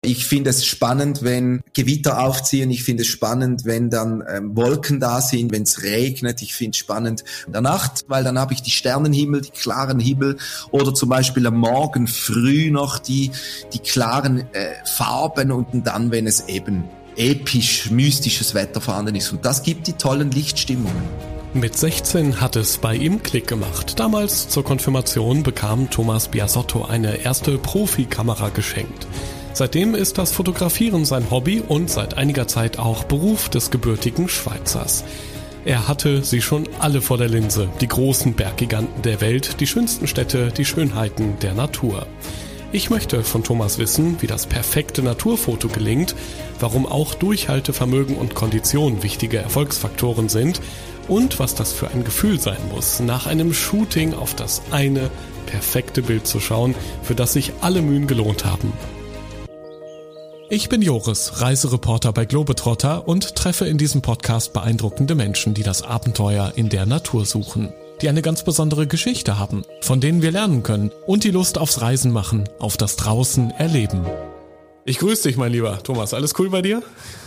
ich finde es spannend, wenn Gewitter aufziehen. Ich finde es spannend, wenn dann ähm, Wolken da sind, wenn es regnet. Ich finde es spannend in der Nacht, weil dann habe ich die Sternenhimmel, die klaren Himmel oder zum Beispiel am Morgen früh noch die, die klaren äh, Farben und dann, wenn es eben episch, mystisches Wetter vorhanden ist. Und das gibt die tollen Lichtstimmungen. Mit 16 hat es bei ihm Klick gemacht. Damals zur Konfirmation bekam Thomas Biasotto eine erste Profikamera geschenkt. Seitdem ist das Fotografieren sein Hobby und seit einiger Zeit auch Beruf des gebürtigen Schweizers. Er hatte sie schon alle vor der Linse, die großen Berggiganten der Welt, die schönsten Städte, die Schönheiten der Natur. Ich möchte von Thomas wissen, wie das perfekte Naturfoto gelingt, warum auch Durchhaltevermögen und Kondition wichtige Erfolgsfaktoren sind und was das für ein Gefühl sein muss, nach einem Shooting auf das eine perfekte Bild zu schauen, für das sich alle Mühen gelohnt haben. Ich bin Joris, Reisereporter bei Globetrotter und treffe in diesem Podcast beeindruckende Menschen, die das Abenteuer in der Natur suchen, die eine ganz besondere Geschichte haben, von denen wir lernen können und die Lust aufs Reisen machen, auf das Draußen erleben. Ich grüße dich, mein lieber Thomas. Alles cool bei dir?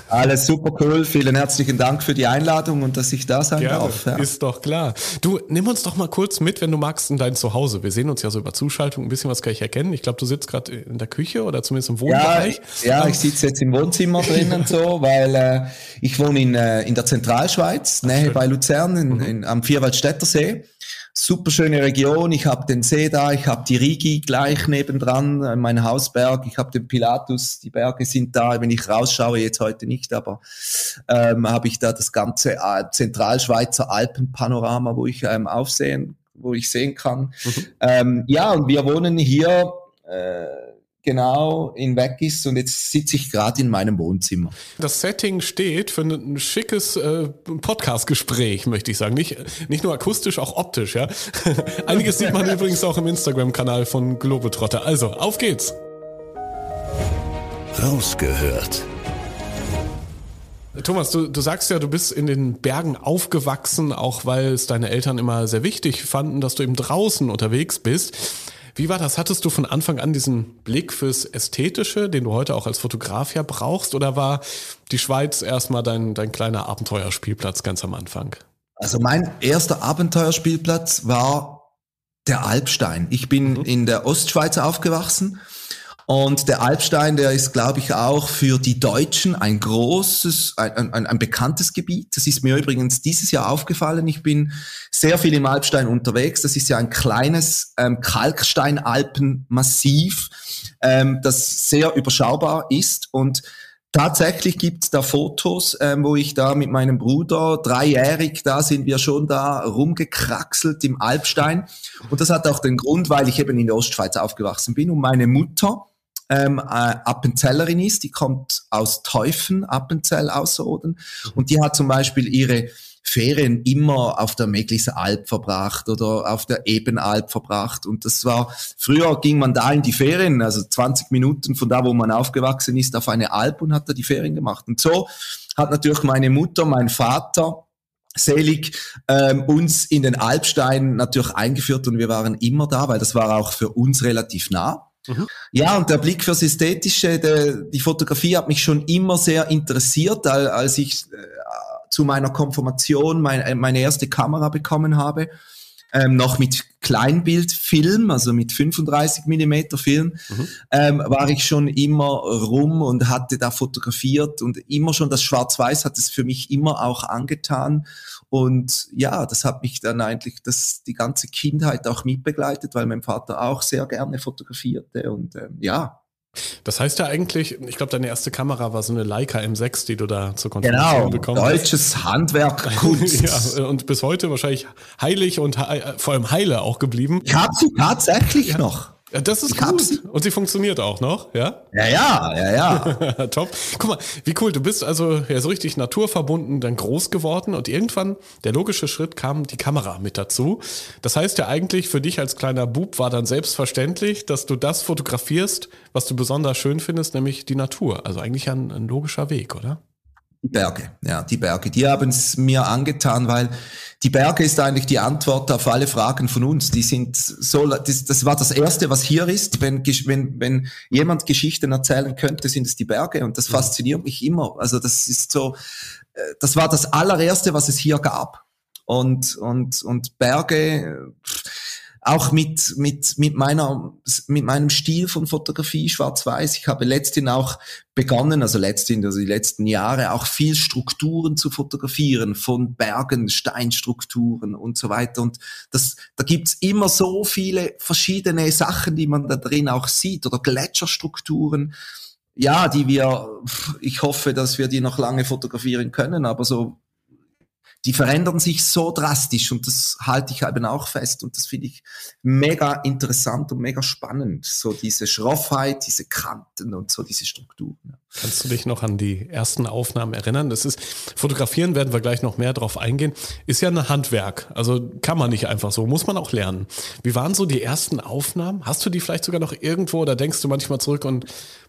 Alles super cool. Vielen herzlichen Dank für die Einladung und dass ich da sein Gerne. darf. Ja. Ist doch klar. Du, nimm uns doch mal kurz mit, wenn du magst, in dein Zuhause. Wir sehen uns ja so über Zuschaltung. Ein bisschen was kann ich erkennen. Ich glaube, du sitzt gerade in der Küche oder zumindest im Wohnbereich. Ja, ja ich sitze jetzt im Wohnzimmer drin und so, weil äh, ich wohne in, äh, in der Zentralschweiz, Nähe bei Luzern, in, mhm. in, am Vierwaldstätter Super schöne Region. Ich habe den See da, ich habe die Rigi gleich nebendran, äh, mein Hausberg, ich habe den Pilatus, die Berge sind da. Wenn ich rausschaue, jetzt heute nicht, aber ähm, habe ich da das ganze äh, Zentralschweizer Alpenpanorama, wo ich ähm, aufsehen, wo ich sehen kann. Mhm. Ähm, ja, und wir wohnen hier. Äh, genau in weg ist und jetzt sitze ich gerade in meinem Wohnzimmer. Das Setting steht für ein schickes äh, Podcast-Gespräch, möchte ich sagen. Nicht, nicht nur akustisch, auch optisch, ja. Einiges sieht man übrigens auch im Instagram-Kanal von Globetrotter. Also, auf geht's! Rausgehört. Thomas, du, du sagst ja, du bist in den Bergen aufgewachsen, auch weil es deine Eltern immer sehr wichtig fanden, dass du eben draußen unterwegs bist. Wie war das? Hattest du von Anfang an diesen Blick fürs Ästhetische, den du heute auch als Fotograf ja brauchst, oder war die Schweiz erstmal dein, dein kleiner Abenteuerspielplatz ganz am Anfang? Also mein erster Abenteuerspielplatz war der Alpstein. Ich bin mhm. in der Ostschweiz aufgewachsen und der Alpstein, der ist, glaube ich, auch für die Deutschen ein großes, ein, ein, ein, bekanntes Gebiet. Das ist mir übrigens dieses Jahr aufgefallen. Ich bin sehr viel im Alpstein unterwegs. Das ist ja ein kleines ähm, Kalksteinalpenmassiv, ähm, das sehr überschaubar ist und Tatsächlich gibt's da Fotos, ähm, wo ich da mit meinem Bruder, dreijährig, da sind wir schon da rumgekraxelt im Alpstein. Und das hat auch den Grund, weil ich eben in der Ostschweiz aufgewachsen bin und meine Mutter ähm, äh, Appenzellerin ist, die kommt aus Teufen, Appenzell Außerrhoden und die hat zum Beispiel ihre Ferien immer auf der Meglisser Alp verbracht oder auf der Ebenalp verbracht. Und das war, früher ging man da in die Ferien, also 20 Minuten von da, wo man aufgewachsen ist, auf eine Alp und hat da die Ferien gemacht. Und so hat natürlich meine Mutter, mein Vater, selig ähm, uns in den Alpstein natürlich eingeführt und wir waren immer da, weil das war auch für uns relativ nah. Mhm. Ja, und der Blick fürs Ästhetische, der, die Fotografie hat mich schon immer sehr interessiert, als ich äh, zu meiner Konfirmation mein, äh, meine erste Kamera bekommen habe ähm, noch mit Kleinbildfilm, also mit 35 Millimeter Film, mhm. ähm, war ich schon immer rum und hatte da fotografiert und immer schon das Schwarz-Weiß hat es für mich immer auch angetan. Und ja, das hat mich dann eigentlich das, die ganze Kindheit auch mitbegleitet, weil mein Vater auch sehr gerne fotografierte und ähm, ja, das heißt ja eigentlich, ich glaube, deine erste Kamera war so eine Leica M6, die du da zur Konfirmation genau, bekommen hast. deutsches Handwerk, Kunst. ja, und bis heute wahrscheinlich heilig und he vor allem heile auch geblieben. Ich habe sie tatsächlich ja. noch. Ja, das ist ich gut. Und sie funktioniert auch noch, ja? Ja, ja, ja, ja. Top. Guck mal, wie cool. Du bist also ja so richtig naturverbunden, dann groß geworden und irgendwann der logische Schritt kam die Kamera mit dazu. Das heißt ja eigentlich für dich als kleiner Bub war dann selbstverständlich, dass du das fotografierst, was du besonders schön findest, nämlich die Natur. Also eigentlich ein, ein logischer Weg, oder? Die Berge, ja, die Berge. Die haben es mir angetan, weil die Berge ist eigentlich die Antwort auf alle Fragen von uns. Die sind so, das, das war das Erste, was hier ist. Wenn, wenn, wenn jemand Geschichten erzählen könnte, sind es die Berge und das fasziniert mich immer. Also das ist so, äh, das war das allererste, was es hier gab. Und, und, und Berge, auch mit, mit, mit meiner, mit meinem Stil von Fotografie, schwarz-weiß. Ich habe letzthin auch begonnen, also letzthin, also die letzten Jahre, auch viel Strukturen zu fotografieren, von Bergen, Steinstrukturen und so weiter. Und das, da gibt's immer so viele verschiedene Sachen, die man da drin auch sieht, oder Gletscherstrukturen. Ja, die wir, ich hoffe, dass wir die noch lange fotografieren können, aber so die verändern sich so drastisch und das halte ich eben auch fest und das finde ich mega interessant und mega spannend. So diese Schroffheit, diese Kanten und so diese Strukturen. Kannst du dich noch an die ersten Aufnahmen erinnern? Das ist, fotografieren werden wir gleich noch mehr drauf eingehen, ist ja ein Handwerk. Also kann man nicht einfach so, muss man auch lernen. Wie waren so die ersten Aufnahmen? Hast du die vielleicht sogar noch irgendwo oder denkst du manchmal zurück und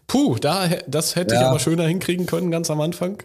puh, da, das hätte ja. ich aber schöner hinkriegen können ganz am Anfang?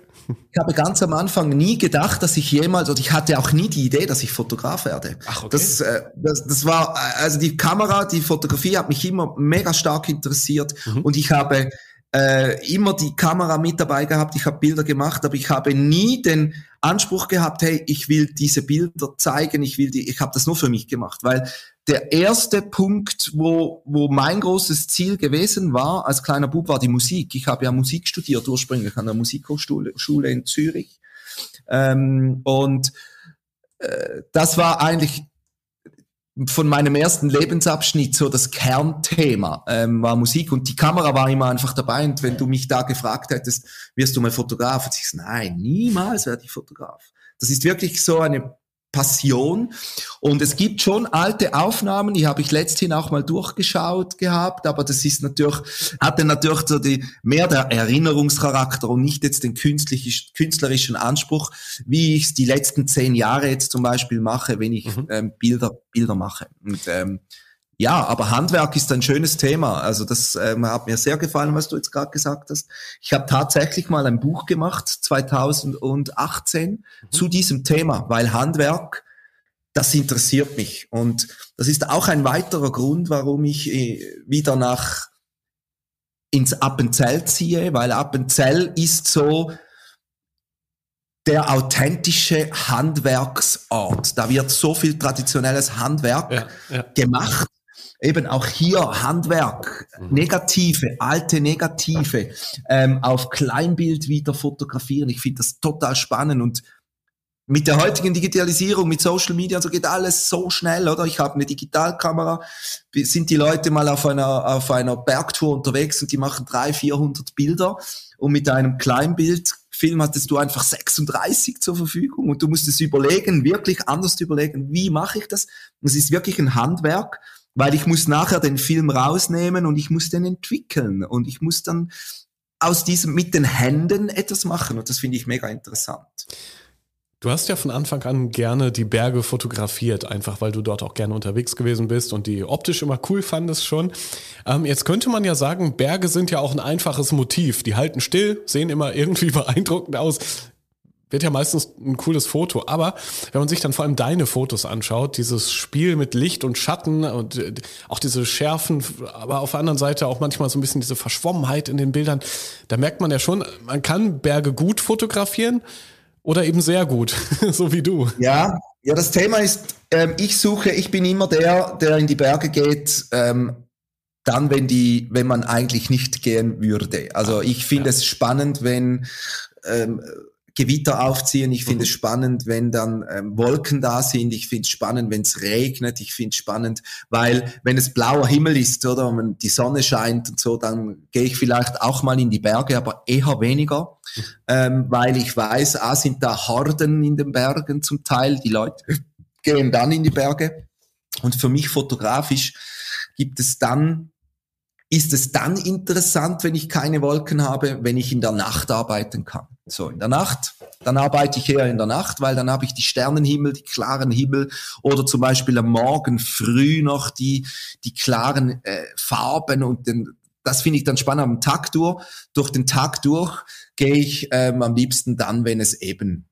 Ich habe ganz am Anfang nie gedacht, dass ich jemals, oder ich hatte auch nie die Idee, dass ich Fotograf werde. Ach, okay. Das, äh, das, das war, äh, also die Kamera, die Fotografie hat mich immer mega stark interessiert mhm. und ich habe äh, immer die Kamera mit dabei gehabt, ich habe Bilder gemacht, aber ich habe nie den Anspruch gehabt, hey, ich will diese Bilder zeigen, ich will die, ich habe das nur für mich gemacht, weil der erste Punkt, wo, wo mein großes Ziel gewesen war, als kleiner Bub, war die Musik. Ich habe ja Musik studiert ursprünglich an der Musikhochschule Schule in Zürich. Ähm, und äh, das war eigentlich von meinem ersten Lebensabschnitt so das Kernthema ähm, war Musik und die Kamera war immer einfach dabei und wenn du mich da gefragt hättest, wirst du mal Fotograf? Und ich so, nein, niemals werde ich Fotograf. Das ist wirklich so eine Passion. Und es gibt schon alte Aufnahmen, die habe ich letzthin auch mal durchgeschaut gehabt, aber das ist natürlich, hatte natürlich so die, mehr der Erinnerungscharakter und nicht jetzt den künstlerischen Anspruch, wie ich es die letzten zehn Jahre jetzt zum Beispiel mache, wenn ich mhm. ähm, Bilder, Bilder mache. Und ähm, ja, aber Handwerk ist ein schönes Thema. Also das ähm, hat mir sehr gefallen, was du jetzt gerade gesagt hast. Ich habe tatsächlich mal ein Buch gemacht, 2018, mhm. zu diesem Thema, weil Handwerk, das interessiert mich. Und das ist auch ein weiterer Grund, warum ich äh, wieder nach ins Appenzell ziehe, weil Appenzell ist so der authentische Handwerksort. Da wird so viel traditionelles Handwerk ja, ja. gemacht eben auch hier Handwerk, mhm. negative, alte Negative ähm, auf Kleinbild wieder fotografieren. Ich finde das total spannend und mit der heutigen Digitalisierung, mit Social Media, so geht alles so schnell, oder? Ich habe eine Digitalkamera, sind die Leute mal auf einer, auf einer Bergtour unterwegs und die machen 300, 400 Bilder und mit einem Kleinbildfilm hattest du einfach 36 zur Verfügung und du musst es überlegen, wirklich anders überlegen, wie mache ich das? Es ist wirklich ein Handwerk weil ich muss nachher den Film rausnehmen und ich muss den entwickeln und ich muss dann aus diesem mit den Händen etwas machen und das finde ich mega interessant. Du hast ja von Anfang an gerne die Berge fotografiert, einfach weil du dort auch gerne unterwegs gewesen bist und die optisch immer cool fandest schon. Ähm, jetzt könnte man ja sagen, Berge sind ja auch ein einfaches Motiv. Die halten still, sehen immer irgendwie beeindruckend aus wird ja meistens ein cooles Foto. Aber wenn man sich dann vor allem deine Fotos anschaut, dieses Spiel mit Licht und Schatten und äh, auch diese Schärfen, aber auf der anderen Seite auch manchmal so ein bisschen diese Verschwommenheit in den Bildern, da merkt man ja schon, man kann Berge gut fotografieren oder eben sehr gut, so wie du. Ja, ja, das Thema ist, ähm, ich suche, ich bin immer der, der in die Berge geht, ähm, dann, wenn die, wenn man eigentlich nicht gehen würde. Also ich finde ja. es spannend, wenn ähm, Gewitter aufziehen. Ich finde mhm. es spannend, wenn dann ähm, Wolken da sind. Ich finde es spannend, wenn es regnet. Ich finde es spannend, weil wenn es blauer Himmel ist oder wenn die Sonne scheint und so, dann gehe ich vielleicht auch mal in die Berge, aber eher weniger, mhm. ähm, weil ich weiß, ah, sind da Horden in den Bergen zum Teil. Die Leute gehen dann in die Berge. Und für mich fotografisch gibt es dann ist es dann interessant, wenn ich keine Wolken habe, wenn ich in der Nacht arbeiten kann. So, in der Nacht, dann arbeite ich eher in der Nacht, weil dann habe ich die Sternenhimmel, die klaren Himmel oder zum Beispiel am Morgen früh noch die, die klaren äh, Farben und den, das finde ich dann spannend am Tag durch. Durch den Tag durch gehe ich ähm, am liebsten dann, wenn es eben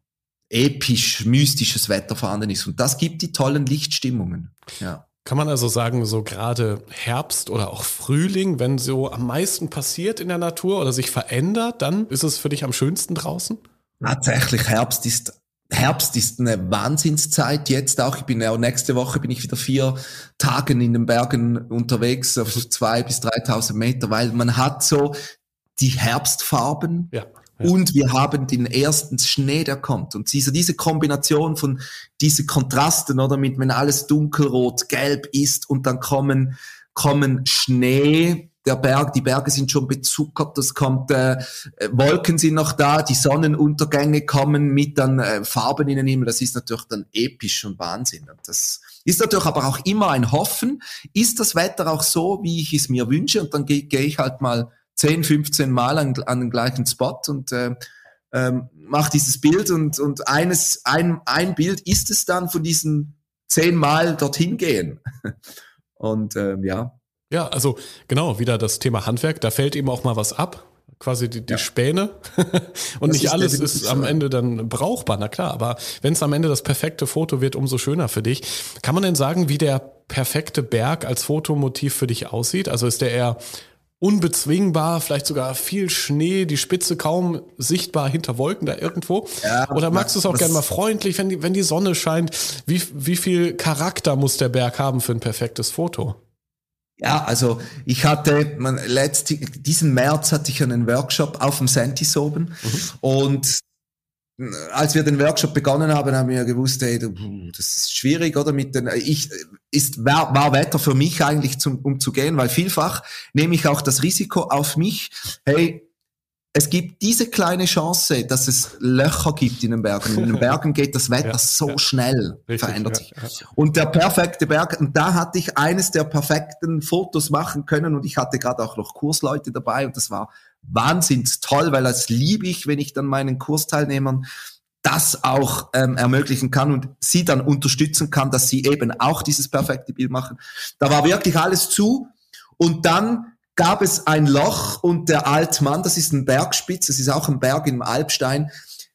episch, mystisches Wetter vorhanden ist. Und das gibt die tollen Lichtstimmungen. Ja. Kann man also sagen, so gerade Herbst oder auch Frühling, wenn so am meisten passiert in der Natur oder sich verändert, dann ist es für dich am schönsten draußen? Tatsächlich, Herbst ist Herbst ist eine Wahnsinnszeit jetzt auch. Ich bin ja nächste Woche bin ich wieder vier Tagen in den Bergen unterwegs auf zwei bis 3000 Meter, weil man hat so die Herbstfarben. Ja. Und wir haben den ersten Schnee, der kommt. Und diese, diese Kombination von diese Kontrasten, oder mit, wenn alles dunkelrot, gelb ist und dann kommen, kommen Schnee, der Berg, die Berge sind schon bezuckert, das kommt, äh, Wolken sind noch da, die Sonnenuntergänge kommen mit dann äh, Farben in den Himmel, das ist natürlich dann episch und Wahnsinn. Und das ist natürlich aber auch immer ein Hoffen, ist das Wetter auch so, wie ich es mir wünsche und dann gehe geh ich halt mal 10, 15 Mal an, an den gleichen Spot und äh, ähm, mache dieses Bild und, und eines, ein, ein Bild ist es dann von diesen zehn Mal dorthin gehen. Und ähm, ja. Ja, also genau, wieder das Thema Handwerk, da fällt eben auch mal was ab. Quasi die, die ja. Späne. und das nicht ist alles ist am Ende dann brauchbar, na klar. Aber wenn es am Ende das perfekte Foto wird, umso schöner für dich. Kann man denn sagen, wie der perfekte Berg als Fotomotiv für dich aussieht? Also ist der eher unbezwingbar, vielleicht sogar viel Schnee, die Spitze kaum sichtbar hinter Wolken da irgendwo? Ja, Oder magst du es auch gerne mal freundlich, wenn die, wenn die Sonne scheint? Wie, wie viel Charakter muss der Berg haben für ein perfektes Foto? Ja, also ich hatte, man, letzt, diesen März hatte ich einen Workshop auf dem Sentis oben mhm. und als wir den Workshop begonnen haben, haben wir gewusst, ey, das ist schwierig, oder? Mit den, ich, ist, war, war Wetter für mich eigentlich zum, um zu gehen, weil vielfach nehme ich auch das Risiko auf mich, hey, es gibt diese kleine Chance, dass es Löcher gibt in den Bergen. In den Bergen geht das Wetter ja, so ja. schnell, Richtig, verändert sich. Ja, und der perfekte Berg, und da hatte ich eines der perfekten Fotos machen können und ich hatte gerade auch noch Kursleute dabei und das war wahnsinns toll, weil das liebe ich, wenn ich dann meinen Kursteilnehmern das auch ähm, ermöglichen kann und sie dann unterstützen kann, dass sie eben auch dieses perfekte Bild machen. Da war wirklich alles zu und dann gab es ein Loch und der Altmann, das ist ein Bergspitz, das ist auch ein Berg im Alpstein,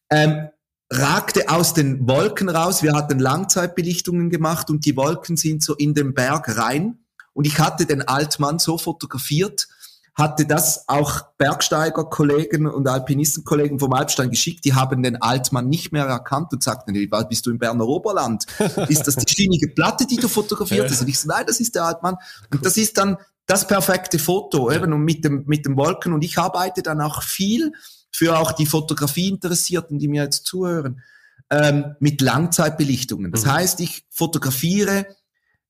ähm, ragte aus den Wolken raus. Wir hatten Langzeitbelichtungen gemacht und die Wolken sind so in den Berg rein. Und ich hatte den Altmann so fotografiert, hatte das auch Bergsteigerkollegen und Alpinistenkollegen vom Alpstein geschickt. Die haben den Altmann nicht mehr erkannt und sagten, hey, bist du im Berner Oberland? Ist das die schienige Platte, die du fotografiert hast? Und ich so, nein, das ist der Altmann. Und das ist dann das perfekte Foto, eben und mit dem, mit dem Wolken. Und ich arbeite dann auch viel für auch die Fotografie-Interessierten, die mir jetzt zuhören, ähm, mit Langzeitbelichtungen. Das mhm. heißt, ich fotografiere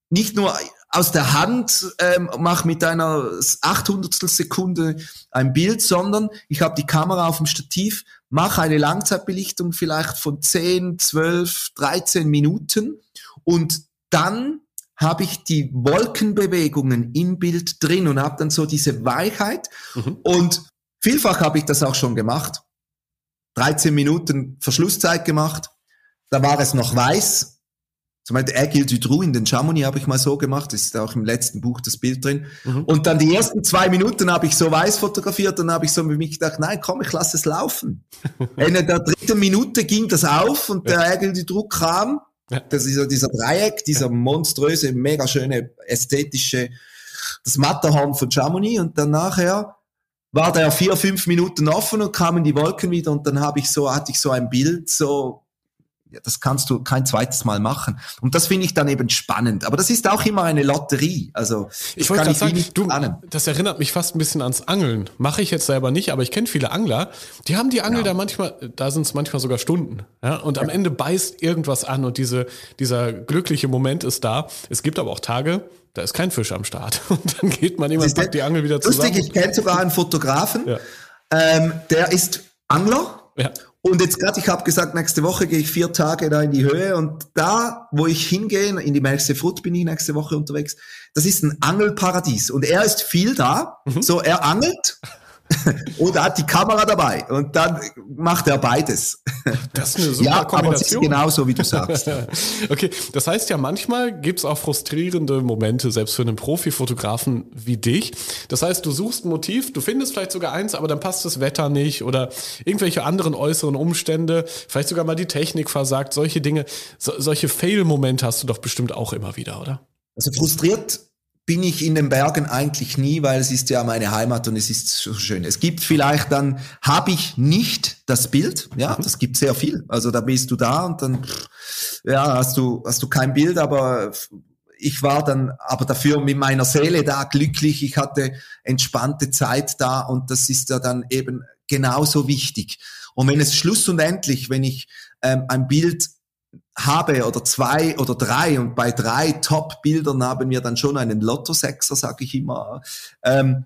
nicht nur aus der Hand, ähm, mache mit einer 800 Sekunde ein Bild, sondern ich habe die Kamera auf dem Stativ, mache eine Langzeitbelichtung vielleicht von 10, 12, 13 Minuten und dann habe ich die Wolkenbewegungen im Bild drin und habe dann so diese Weichheit. Mhm. Und vielfach habe ich das auch schon gemacht. 13 Minuten Verschlusszeit gemacht. Da war es noch weiß. Zum Beispiel Agile Dudrou in den Chamonix habe ich mal so gemacht. Das ist auch im letzten Buch das Bild drin. Mhm. Und dann die ersten zwei Minuten habe ich so weiß fotografiert und habe ich so mit mich gedacht, nein, komm, ich lasse es laufen. in der dritten Minute ging das auf und der Agile Dudrou kam ja. Das ist so dieser Dreieck, dieser monströse, mega schöne, ästhetische, das Matterhorn von Chamonix und dann nachher war der vier, fünf Minuten offen und kamen die Wolken wieder und dann habe ich so, hatte ich so ein Bild, so ja, das kannst du kein zweites Mal machen. Und das finde ich dann eben spannend. Aber das ist auch immer eine Lotterie. Also ich wollte gerade sagen, du, das erinnert mich fast ein bisschen ans Angeln. Mache ich jetzt selber nicht, aber ich kenne viele Angler. Die haben die Angel ja. da manchmal, da sind es manchmal sogar Stunden. Ja? Und am ja. Ende beißt irgendwas an und diese, dieser glückliche Moment ist da. Es gibt aber auch Tage, da ist kein Fisch am Start. Und dann geht man immer, packt die Angel wieder zusammen. Lustig, ich kenne sogar einen Fotografen, ähm, der ist Angler Ja. Und jetzt gerade, ich habe gesagt, nächste Woche gehe ich vier Tage da in die Höhe und da, wo ich hingehe, in die Melchse Frut bin ich nächste Woche unterwegs, das ist ein Angelparadies. Und er ist viel da, mhm. so er angelt Oder hat die Kamera dabei und dann macht er beides. Das ist eine super ja, Kombination. Aber es ist genauso, wie du sagst. okay, das heißt ja, manchmal gibt es auch frustrierende Momente, selbst für einen Profifotografen wie dich. Das heißt, du suchst ein Motiv, du findest vielleicht sogar eins, aber dann passt das Wetter nicht oder irgendwelche anderen äußeren Umstände, vielleicht sogar mal die Technik versagt, solche Dinge. So, solche Fail-Momente hast du doch bestimmt auch immer wieder, oder? Also frustriert bin ich in den Bergen eigentlich nie, weil es ist ja meine Heimat und es ist so schön. Es gibt vielleicht dann, habe ich nicht das Bild, ja, mhm. das gibt sehr viel. Also da bist du da und dann, ja, hast du, hast du kein Bild, aber ich war dann aber dafür mit meiner Seele da glücklich. Ich hatte entspannte Zeit da und das ist ja dann eben genauso wichtig. Und wenn es schluss und endlich, wenn ich ähm, ein Bild habe oder zwei oder drei und bei drei Top-Bildern haben wir dann schon einen Lotto-Sechser, sage ich immer, ähm,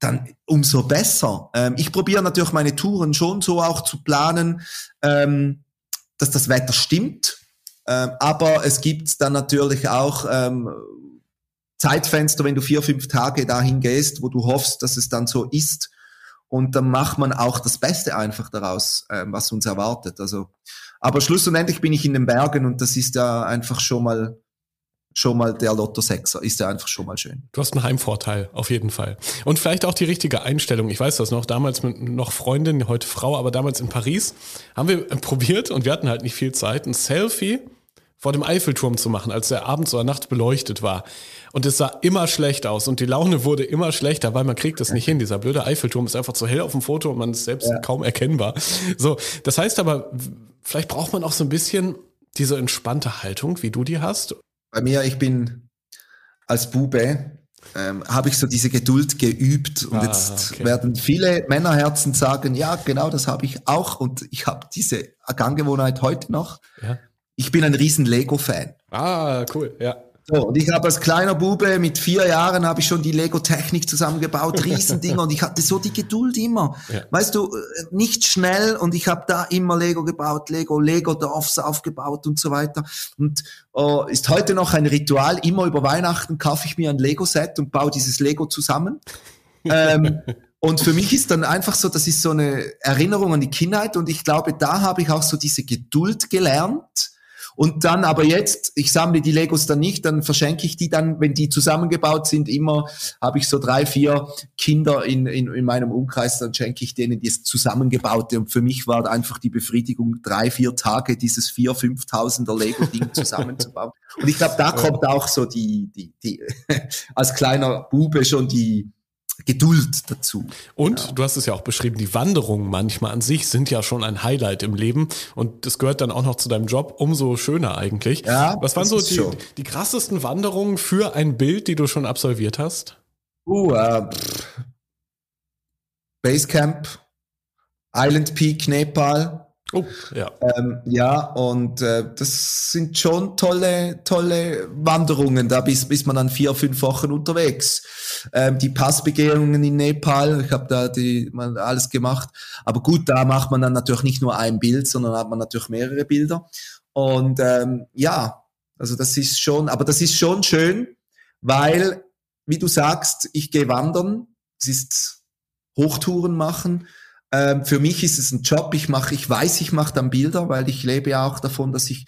dann umso besser. Ähm, ich probiere natürlich meine Touren schon so auch zu planen, ähm, dass das Wetter stimmt, ähm, aber es gibt dann natürlich auch ähm, Zeitfenster, wenn du vier, fünf Tage dahin gehst, wo du hoffst, dass es dann so ist. Und dann macht man auch das Beste einfach daraus, ähm, was uns erwartet. Also aber schlussendlich bin ich in den Bergen und das ist ja einfach schon mal schon mal der Lotto Sechser ist ja einfach schon mal schön. Du hast einen Heimvorteil, auf jeden Fall. Und vielleicht auch die richtige Einstellung. Ich weiß das noch, damals mit noch Freundin, heute Frau, aber damals in Paris haben wir probiert und wir hatten halt nicht viel Zeit, ein Selfie vor dem Eiffelturm zu machen, als der abends oder nachts beleuchtet war. Und es sah immer schlecht aus und die Laune wurde immer schlechter, weil man kriegt es nicht hin. Dieser blöde Eiffelturm ist einfach zu hell auf dem Foto und man ist selbst ja. kaum erkennbar. So, das heißt aber, vielleicht braucht man auch so ein bisschen diese entspannte Haltung, wie du die hast. Bei mir, ich bin als Bube, ähm, habe ich so diese Geduld geübt und ah, jetzt okay. werden viele Männerherzen sagen, ja, genau das habe ich auch und ich habe diese Ganggewohnheit heute noch. Ja. Ich bin ein riesen Lego-Fan. Ah, cool, ja. So, und ich habe als kleiner Bube mit vier Jahren habe ich schon die Lego-Technik zusammengebaut, Riesendinger und ich hatte so die Geduld immer. Ja. Weißt du, äh, nicht schnell und ich habe da immer Lego gebaut, Lego, Lego-Dorfs aufgebaut und so weiter. Und uh, ist heute noch ein Ritual, immer über Weihnachten kaufe ich mir ein Lego-Set und baue dieses Lego zusammen. ähm, und für mich ist dann einfach so, das ist so eine Erinnerung an die Kindheit und ich glaube, da habe ich auch so diese Geduld gelernt und dann aber jetzt, ich sammle die Legos dann nicht, dann verschenke ich die dann, wenn die zusammengebaut sind, immer habe ich so drei, vier Kinder in, in, in meinem Umkreis, dann schenke ich denen das Zusammengebaute. Und für mich war einfach die Befriedigung, drei, vier Tage dieses vier, fünftausender Lego-Ding zusammenzubauen. Und ich glaube, da kommt auch so die, die, die, als kleiner Bube schon die, Geduld dazu. Und ja. du hast es ja auch beschrieben, die Wanderungen manchmal an sich sind ja schon ein Highlight im Leben und das gehört dann auch noch zu deinem Job, umso schöner eigentlich. Ja, Was waren so die, die, krassesten Wanderungen für ein Bild, die du schon absolviert hast? Uh, uh Basecamp, Island Peak, Nepal. Oh, ja. Ähm, ja, und äh, das sind schon tolle, tolle Wanderungen. Da bis, bis man dann vier, fünf Wochen unterwegs. Ähm, die Passbegehungen in Nepal, ich habe da die, man alles gemacht. Aber gut, da macht man dann natürlich nicht nur ein Bild, sondern hat man natürlich mehrere Bilder. Und ähm, ja, also das ist schon, aber das ist schon schön, weil, wie du sagst, ich gehe wandern. Es ist Hochtouren machen ähm, für mich ist es ein Job. Ich mache, ich weiß, ich mache dann Bilder, weil ich lebe ja auch davon, dass ich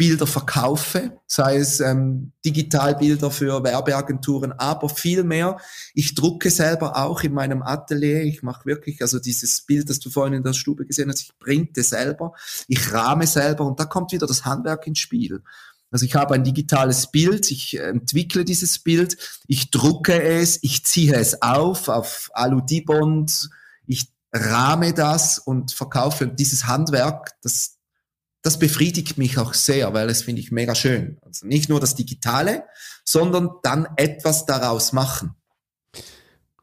Bilder verkaufe, sei es ähm, Digitalbilder für Werbeagenturen, aber viel mehr. Ich drucke selber auch in meinem Atelier. Ich mache wirklich, also dieses Bild, das du vorhin in der Stube gesehen hast, ich printe selber, ich rahme selber und da kommt wieder das Handwerk ins Spiel. Also ich habe ein digitales Bild, ich entwickle dieses Bild, ich drucke es, ich ziehe es auf auf Alu-Dibond, ich rahme das und verkaufe dieses Handwerk, das, das befriedigt mich auch sehr, weil es finde ich mega schön. Also nicht nur das Digitale, sondern dann etwas daraus machen.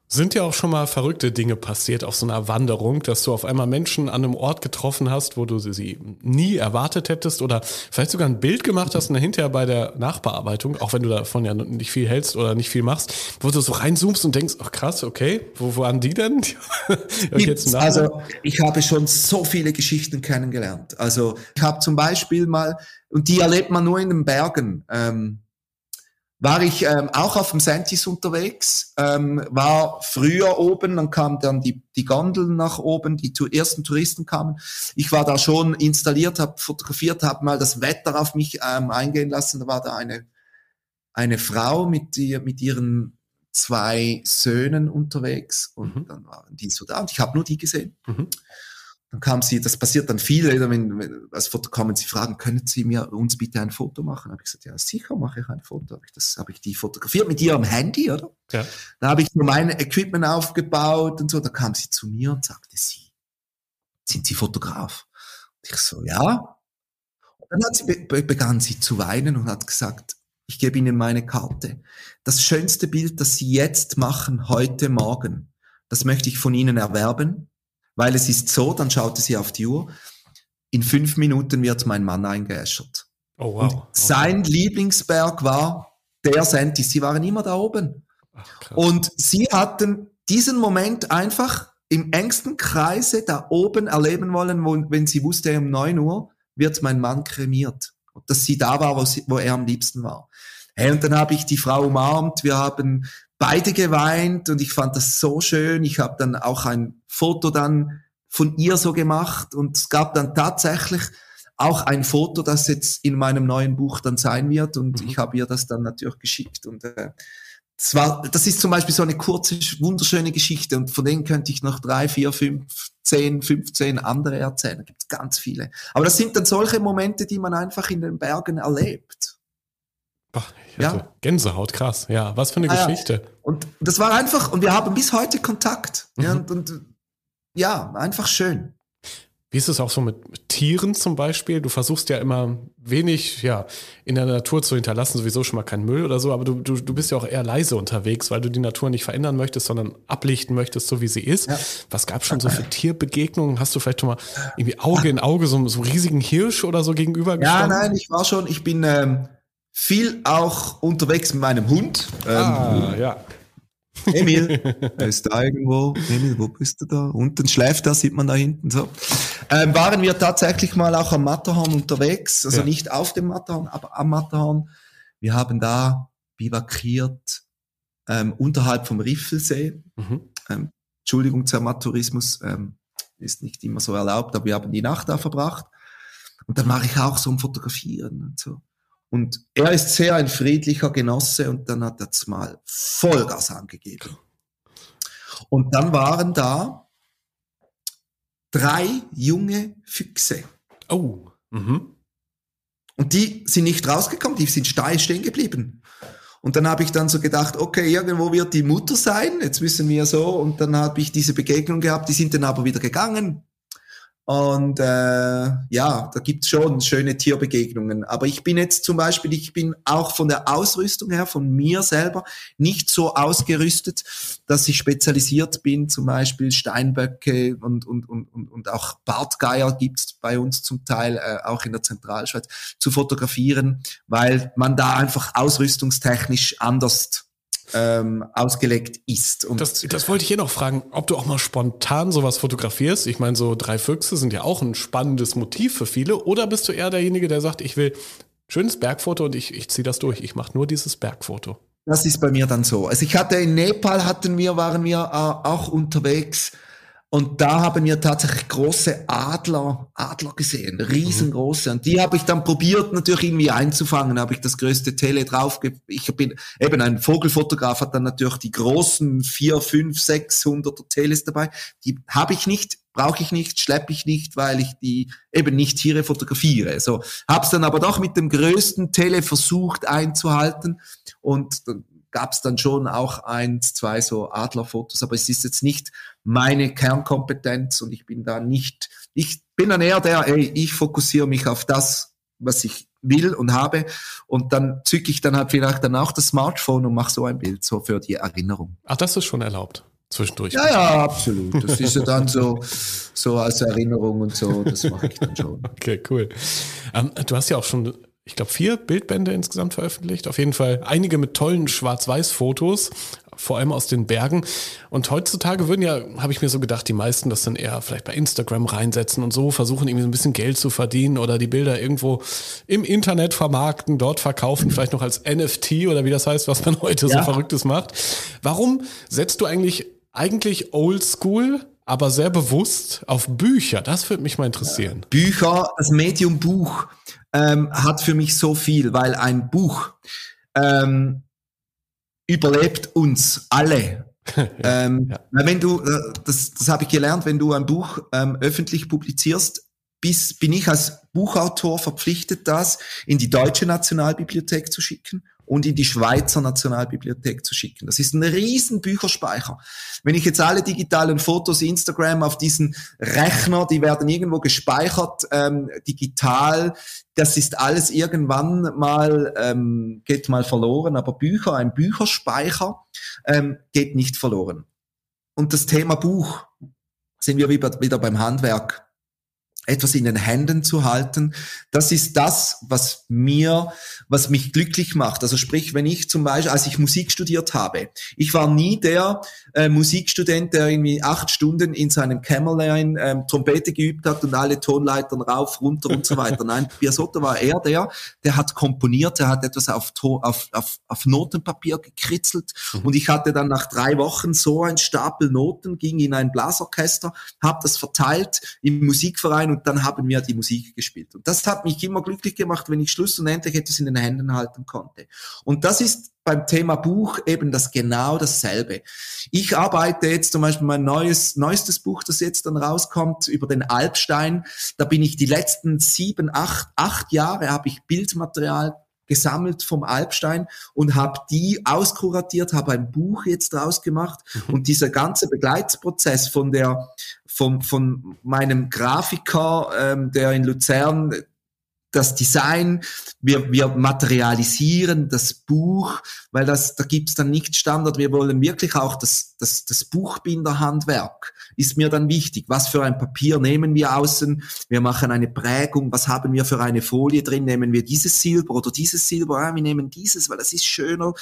Sind ja auch schon mal verrückte Dinge passiert auf so einer Wanderung, dass du auf einmal Menschen an einem Ort getroffen hast, wo du sie nie erwartet hättest oder vielleicht sogar ein Bild gemacht hast und dann hinterher bei der Nachbearbeitung, auch wenn du davon ja nicht viel hältst oder nicht viel machst, wo du so reinzoomst und denkst, ach krass, okay, wo waren die denn? also ich habe schon so viele Geschichten kennengelernt. Also ich habe zum Beispiel mal, und die erlebt man nur in den Bergen, ähm, war ich ähm, auch auf dem Sentis unterwegs, ähm, war früher oben, dann kamen dann die, die Gondeln nach oben, die ersten Touristen kamen. Ich war da schon installiert, habe fotografiert, habe mal das Wetter auf mich ähm, eingehen lassen. Da war da eine, eine Frau mit, ihr, mit ihren zwei Söhnen unterwegs und mhm. dann waren die so da und ich habe nur die gesehen. Mhm. Dann kam sie, das passiert dann viel, wenn, als Foto kommen sie fragen, können Sie mir uns bitte ein Foto machen? Habe ich gesagt, ja, sicher mache ich ein Foto. Habe ich das, habe ich die fotografiert mit ihrem Handy, oder? Ja. Da habe ich nur mein Equipment aufgebaut und so. Da kam sie zu mir und sagte, Sie, sind Sie Fotograf? Und ich so, ja. Und dann hat sie, begann sie zu weinen und hat gesagt, ich gebe Ihnen meine Karte. Das schönste Bild, das Sie jetzt machen, heute Morgen, das möchte ich von Ihnen erwerben weil es ist so, dann schaute sie auf die Uhr, in fünf Minuten wird mein Mann eingeäschert. Oh, wow. Und sein okay. Lieblingsberg war der Sentis. Sie waren immer da oben. Ach, und sie hatten diesen Moment einfach im engsten Kreise da oben erleben wollen, wo, wenn sie wusste, um neun Uhr wird mein Mann kremiert. Und dass sie da war, wo, sie, wo er am liebsten war. Hey, und dann habe ich die Frau umarmt, wir haben beide geweint und ich fand das so schön. Ich habe dann auch ein Foto dann von ihr so gemacht und es gab dann tatsächlich auch ein Foto, das jetzt in meinem neuen Buch dann sein wird und mhm. ich habe ihr das dann natürlich geschickt und äh, das, war, das ist zum Beispiel so eine kurze, wunderschöne Geschichte und von denen könnte ich noch drei, vier, fünf, zehn, 15 andere erzählen. Da gibt es ganz viele. Aber das sind dann solche Momente, die man einfach in den Bergen erlebt. Ja. Gänsehaut, krass. Ja, was für eine ah, Geschichte. Ja. Und das war einfach, und wir haben bis heute Kontakt. Mhm. Ja, und, und, ja, einfach schön. Wie ist es auch so mit Tieren zum Beispiel? Du versuchst ja immer wenig ja, in der Natur zu hinterlassen, sowieso schon mal kein Müll oder so, aber du, du, du bist ja auch eher leise unterwegs, weil du die Natur nicht verändern möchtest, sondern ablichten möchtest, so wie sie ist. Ja. Was gab es schon so für Tierbegegnungen? Hast du vielleicht schon mal irgendwie Auge in Auge so, so riesigen Hirsch oder so gegenüber Ja, nein, ich war schon, ich bin ähm, viel auch unterwegs mit meinem Hund. Ah, ähm, ja. Emil, er ist da irgendwo. Emil, wo bist du da? Unten schläft er, sieht man da hinten so. Ähm, waren wir tatsächlich mal auch am Matterhorn unterwegs, also ja. nicht auf dem Matterhorn, aber am Matterhorn. Wir haben da bivakiert ähm, unterhalb vom Riffelsee. Mhm. Ähm, Entschuldigung, Zermattourismus ähm, ist nicht immer so erlaubt, aber wir haben die Nacht da verbracht. Und dann war ich auch so am Fotografieren und so. Und er ist sehr ein friedlicher Genosse und dann hat er mal Vollgas angegeben. Und dann waren da drei junge Füchse. Oh. Mhm. Und die sind nicht rausgekommen, die sind steil stehen geblieben. Und dann habe ich dann so gedacht, okay, irgendwo wird die Mutter sein, jetzt müssen wir so. Und dann habe ich diese Begegnung gehabt, die sind dann aber wieder gegangen. Und äh, ja, da gibt's schon schöne Tierbegegnungen. Aber ich bin jetzt zum Beispiel, ich bin auch von der Ausrüstung her, von mir selber, nicht so ausgerüstet, dass ich spezialisiert bin, zum Beispiel Steinböcke und, und, und, und auch Bartgeier gibt's bei uns zum Teil, äh, auch in der Zentralschweiz, zu fotografieren, weil man da einfach ausrüstungstechnisch anders ähm, ausgelegt ist. Und das, das wollte ich hier noch fragen, ob du auch mal spontan sowas fotografierst. Ich meine, so drei Füchse sind ja auch ein spannendes Motiv für viele. Oder bist du eher derjenige, der sagt, ich will schönes Bergfoto und ich, ich ziehe das durch. Ich mache nur dieses Bergfoto. Das ist bei mir dann so. Also ich hatte in Nepal hatten wir, waren wir äh, auch unterwegs und da haben wir tatsächlich große Adler, Adler gesehen, riesengroße. Und die habe ich dann probiert natürlich irgendwie einzufangen, habe ich das größte Tele drauf. Ich bin eben ein Vogelfotograf, hat dann natürlich die großen vier, fünf, sechshunderter Teles dabei. Die habe ich nicht, brauche ich nicht, schleppe ich nicht, weil ich die eben nicht Tiere fotografiere. So habe es dann aber doch mit dem größten Tele versucht einzuhalten und dann gab es dann schon auch eins, zwei so Adlerfotos, aber es ist jetzt nicht meine Kernkompetenz und ich bin da nicht, ich bin dann eher der, ey, ich fokussiere mich auf das, was ich will und habe und dann zücke ich dann halt vielleicht dann auch das Smartphone und mache so ein Bild so für die Erinnerung. Ach, das ist schon erlaubt. zwischendurch. Ja, ja, absolut. Das ist ja dann so, so als Erinnerung und so, das mache ich dann schon. Okay, cool. Ähm, du hast ja auch schon ich glaube, vier Bildbände insgesamt veröffentlicht. Auf jeden Fall einige mit tollen Schwarz-Weiß-Fotos, vor allem aus den Bergen. Und heutzutage würden ja, habe ich mir so gedacht, die meisten das dann eher vielleicht bei Instagram reinsetzen und so versuchen, irgendwie so ein bisschen Geld zu verdienen oder die Bilder irgendwo im Internet vermarkten, dort verkaufen, vielleicht noch als NFT oder wie das heißt, was man heute ja. so Verrücktes macht. Warum setzt du eigentlich, eigentlich Old School aber sehr bewusst auf Bücher. Das würde mich mal interessieren. Bücher, das Medium Buch ähm, hat für mich so viel, weil ein Buch ähm, überlebt uns alle. ähm, ja. Wenn du, äh, das, das habe ich gelernt, wenn du ein Buch ähm, öffentlich publizierst, bis, bin ich als Buchautor verpflichtet, das in die Deutsche Nationalbibliothek zu schicken und in die Schweizer Nationalbibliothek zu schicken. Das ist ein riesen Bücherspeicher. Wenn ich jetzt alle digitalen Fotos Instagram auf diesen Rechner, die werden irgendwo gespeichert, ähm, digital, das ist alles irgendwann mal, ähm, geht mal verloren, aber Bücher, ein Bücherspeicher ähm, geht nicht verloren. Und das Thema Buch sind wir wieder, wieder beim Handwerk etwas in den Händen zu halten, das ist das, was mir, was mich glücklich macht. Also sprich, wenn ich zum Beispiel, als ich Musik studiert habe, ich war nie der äh, Musikstudent, der irgendwie acht Stunden in seinem Kämmerlein ähm, Trompete geübt hat und alle Tonleitern rauf, runter und so weiter. Nein, Biasotto war eher der, der hat komponiert, der hat etwas auf, auf, auf, auf Notenpapier gekritzelt mhm. und ich hatte dann nach drei Wochen so ein Stapel Noten, ging in ein Blasorchester, habe das verteilt im Musikverein und dann haben wir die Musik gespielt. Und das hat mich immer glücklich gemacht, wenn ich Schluss und endlich etwas in den Händen halten konnte. Und das ist beim Thema Buch eben das genau dasselbe. Ich arbeite jetzt zum Beispiel mein neues, neuestes Buch, das jetzt dann rauskommt, über den Alpstein. Da bin ich die letzten sieben, acht, acht Jahre habe ich Bildmaterial gesammelt vom Alpstein und habe die auskuratiert, habe ein Buch jetzt draus gemacht mhm. und dieser ganze Begleitsprozess von der vom, von meinem Grafiker, ähm, der in Luzern das Design, wir, wir materialisieren das Buch, weil das, da gibt's dann nicht Standard. Wir wollen wirklich auch das, das, das Buchbinderhandwerk ist mir dann wichtig. Was für ein Papier nehmen wir außen? Wir machen eine Prägung. Was haben wir für eine Folie drin? Nehmen wir dieses Silber oder dieses Silber? Ah, wir nehmen dieses, weil das ist schöner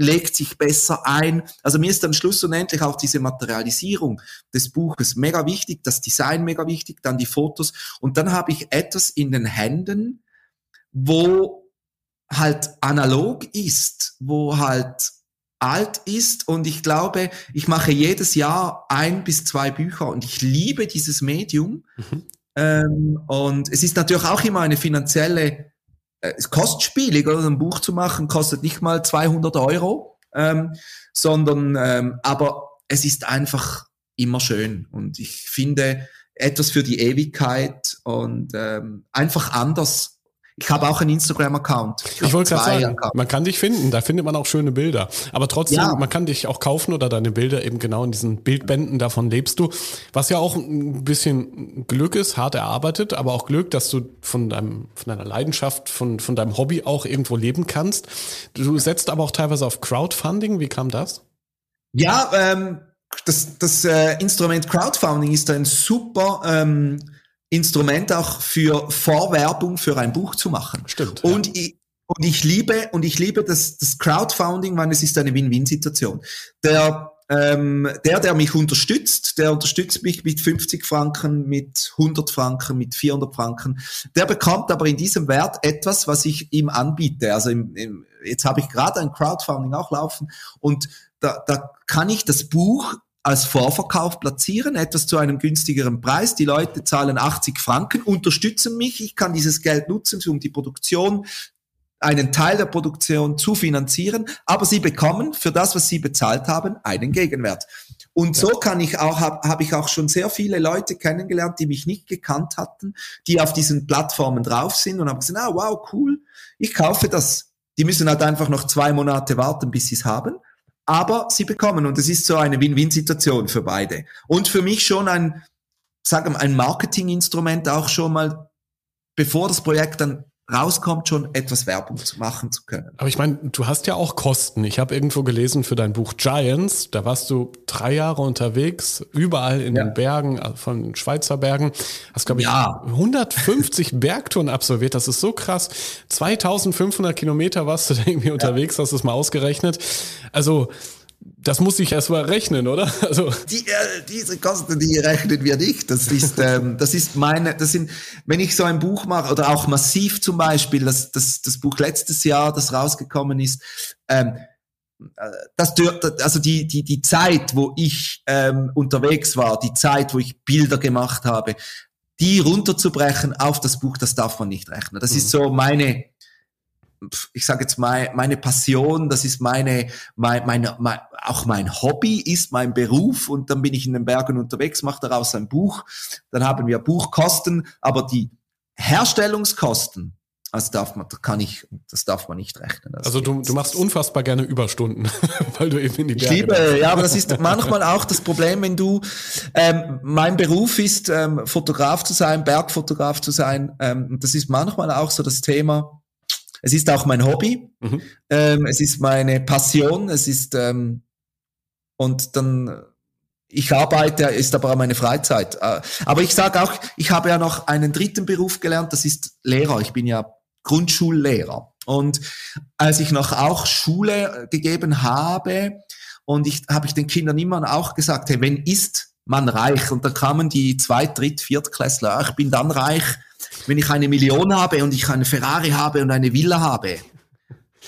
legt sich besser ein. Also mir ist dann Schluss und endlich auch diese Materialisierung des Buches mega wichtig, das Design mega wichtig, dann die Fotos und dann habe ich etwas in den Händen, wo halt analog ist, wo halt alt ist und ich glaube, ich mache jedes Jahr ein bis zwei Bücher und ich liebe dieses Medium. Mhm. Ähm, und es ist natürlich auch immer eine finanzielle es kostet spielig, oder? Ein Buch zu machen kostet nicht mal 200 Euro, ähm, sondern, ähm, aber es ist einfach immer schön und ich finde etwas für die Ewigkeit und ähm, einfach anders ich habe auch einen Instagram-Account. Ich, ich wollte gerade sagen, Accounts. man kann dich finden, da findet man auch schöne Bilder. Aber trotzdem, ja. man kann dich auch kaufen oder deine Bilder eben genau in diesen Bildbänden, davon lebst du. Was ja auch ein bisschen Glück ist, hart erarbeitet, aber auch Glück, dass du von deinem, von deiner Leidenschaft, von, von deinem Hobby auch irgendwo leben kannst. Du setzt aber auch teilweise auf Crowdfunding. Wie kam das? Ja, ähm, das, das äh, Instrument Crowdfunding ist ein super ähm, Instrument auch für Vorwerbung für ein Buch zu machen. Stimmt. Und ja. ich, und ich liebe, und ich liebe das, das Crowdfunding, weil es ist eine Win-Win-Situation. Der, ähm, der, der mich unterstützt, der unterstützt mich mit 50 Franken, mit 100 Franken, mit 400 Franken. Der bekommt aber in diesem Wert etwas, was ich ihm anbiete. Also im, im, jetzt habe ich gerade ein Crowdfunding auch laufen und da, da kann ich das Buch als Vorverkauf platzieren, etwas zu einem günstigeren Preis. Die Leute zahlen 80 Franken, unterstützen mich. Ich kann dieses Geld nutzen, um die Produktion, einen Teil der Produktion zu finanzieren, aber sie bekommen für das, was sie bezahlt haben, einen Gegenwert. Und so kann ich auch, habe hab ich auch schon sehr viele Leute kennengelernt, die mich nicht gekannt hatten, die auf diesen Plattformen drauf sind und haben gesagt, ah, wow, cool, ich kaufe das. Die müssen halt einfach noch zwei Monate warten, bis sie es haben aber sie bekommen und es ist so eine Win-Win-Situation für beide. Und für mich schon ein, sagen wir, ein Marketinginstrument auch schon mal, bevor das Projekt dann rauskommt, schon etwas Werbung zu machen zu können. Aber ich meine, du hast ja auch Kosten. Ich habe irgendwo gelesen für dein Buch Giants, da warst du drei Jahre unterwegs, überall in ja. den Bergen, äh, von Schweizer Bergen. Hast, glaube ich, ja. 150 Bergtouren absolviert. Das ist so krass. 2500 Kilometer warst du da irgendwie ja. unterwegs, hast du es mal ausgerechnet. Also, das muss ich erst mal rechnen, oder? Also die, äh, diese Kosten, die rechnen wir nicht. Das ist, ähm, das ist meine, das sind, wenn ich so ein Buch mache oder auch massiv zum Beispiel, das, das, das Buch letztes Jahr, das rausgekommen ist, ähm, äh, das, also die, die, die Zeit, wo ich ähm, unterwegs war, die Zeit, wo ich Bilder gemacht habe, die runterzubrechen auf das Buch, das darf man nicht rechnen. Das mhm. ist so meine, ich sage jetzt mal, meine Passion, das ist meine, mein, meine, mein, auch mein Hobby ist mein Beruf und dann bin ich in den Bergen unterwegs, mache daraus ein Buch, dann haben wir Buchkosten, aber die Herstellungskosten, das darf man, das kann ich, das darf man nicht rechnen. Das also du, du machst unfassbar gerne Überstunden, weil du eben in die Berge Ich liebe, ja, aber das ist manchmal auch das Problem, wenn du, ähm, mein Beruf ist, ähm, Fotograf zu sein, Bergfotograf zu sein, ähm, das ist manchmal auch so das Thema, es ist auch mein Hobby, mhm. ähm, es ist meine Passion, es ist ähm, und dann ich arbeite, ist aber auch meine Freizeit. Äh, aber ich sage auch, ich habe ja noch einen dritten Beruf gelernt, das ist Lehrer. Ich bin ja Grundschullehrer. Und als ich noch auch Schule gegeben habe, und ich habe ich den Kindern immer auch gesagt, hey, wenn ist man reich? Und da kamen die Zweit-, Dritt-, Viertklässler, ich bin dann reich, wenn ich eine Million habe und ich eine Ferrari habe und eine Villa habe,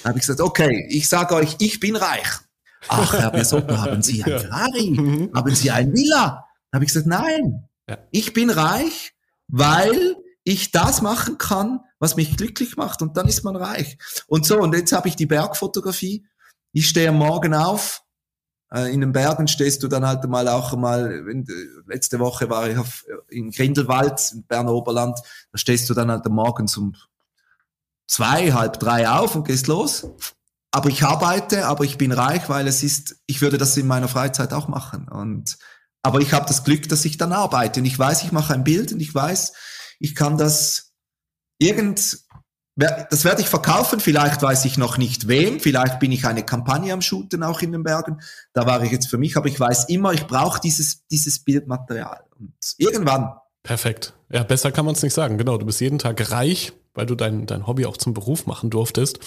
habe ich gesagt, okay, ich sage euch, ich bin reich. Ach, Herr Besotto, haben Sie ein Ferrari? Mhm. Haben Sie ein Villa? habe ich gesagt, nein, ich bin reich, weil ich das machen kann, was mich glücklich macht und dann ist man reich. Und so, und jetzt habe ich die Bergfotografie. Ich stehe am Morgen auf, äh, in den Bergen stehst du dann halt mal auch mal, wenn, letzte Woche war ich auf, in Grindelwald, im Berner Oberland, da stehst du dann halt morgens um zwei, halb drei auf und gehst los. Aber ich arbeite, aber ich bin reich, weil es ist, ich würde das in meiner Freizeit auch machen. Und, aber ich habe das Glück, dass ich dann arbeite und ich weiß, ich mache ein Bild und ich weiß, ich kann das irgend, das werde ich verkaufen, vielleicht weiß ich noch nicht wem, vielleicht bin ich eine Kampagne am Shooten auch in den Bergen, da war ich jetzt für mich, aber ich weiß immer, ich brauche dieses, dieses Bildmaterial. Und irgendwann. Perfekt. Ja, besser kann man es nicht sagen. Genau, du bist jeden Tag reich, weil du dein, dein Hobby auch zum Beruf machen durftest.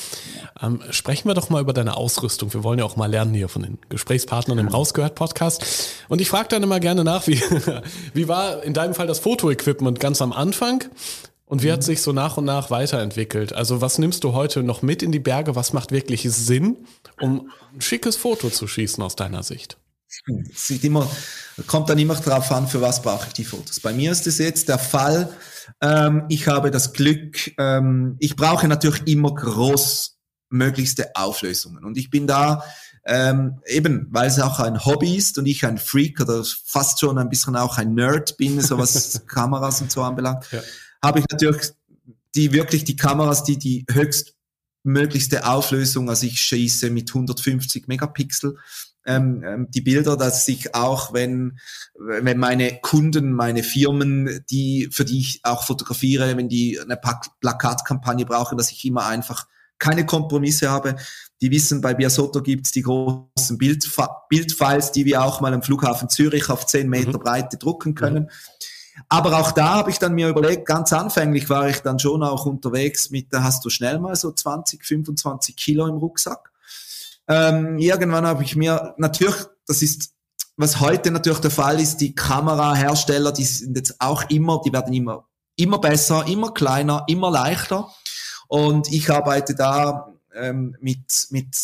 Ähm, sprechen wir doch mal über deine Ausrüstung. Wir wollen ja auch mal lernen hier von den Gesprächspartnern im Rausgehört-Podcast. Und ich frage dann immer gerne nach, wie, wie war in deinem Fall das Fotoequipment ganz am Anfang? Und wie hat sich so nach und nach weiterentwickelt? Also was nimmst du heute noch mit in die Berge? Was macht wirklich Sinn, um ein schickes Foto zu schießen aus deiner Sicht? Es immer, kommt dann immer darauf an, für was brauche ich die Fotos. Bei mir ist es jetzt der Fall, ähm, ich habe das Glück, ähm, ich brauche natürlich immer großmöglichste Auflösungen. Und ich bin da ähm, eben, weil es auch ein Hobby ist und ich ein Freak oder fast schon ein bisschen auch ein Nerd bin, so was Kameras und so anbelangt. Ja habe ich natürlich die wirklich die Kameras, die die höchstmöglichste Auflösung, also ich schieße mit 150 Megapixel ähm, ähm, die Bilder, dass ich auch, wenn, wenn meine Kunden, meine Firmen, die, für die ich auch fotografiere, wenn die eine Plakatkampagne brauchen, dass ich immer einfach keine Kompromisse habe. Die wissen, bei Biasotto gibt's die großen Bildfiles, die wir auch mal am Flughafen Zürich auf 10 Meter mhm. Breite drucken können. Mhm aber auch da habe ich dann mir überlegt, ganz anfänglich war ich dann schon auch unterwegs mit, da hast du schnell mal so 20, 25 Kilo im Rucksack. Ähm, irgendwann habe ich mir, natürlich, das ist, was heute natürlich der Fall ist, die Kamerahersteller, die sind jetzt auch immer, die werden immer, immer besser, immer kleiner, immer leichter. Und ich arbeite da ähm, mit, mit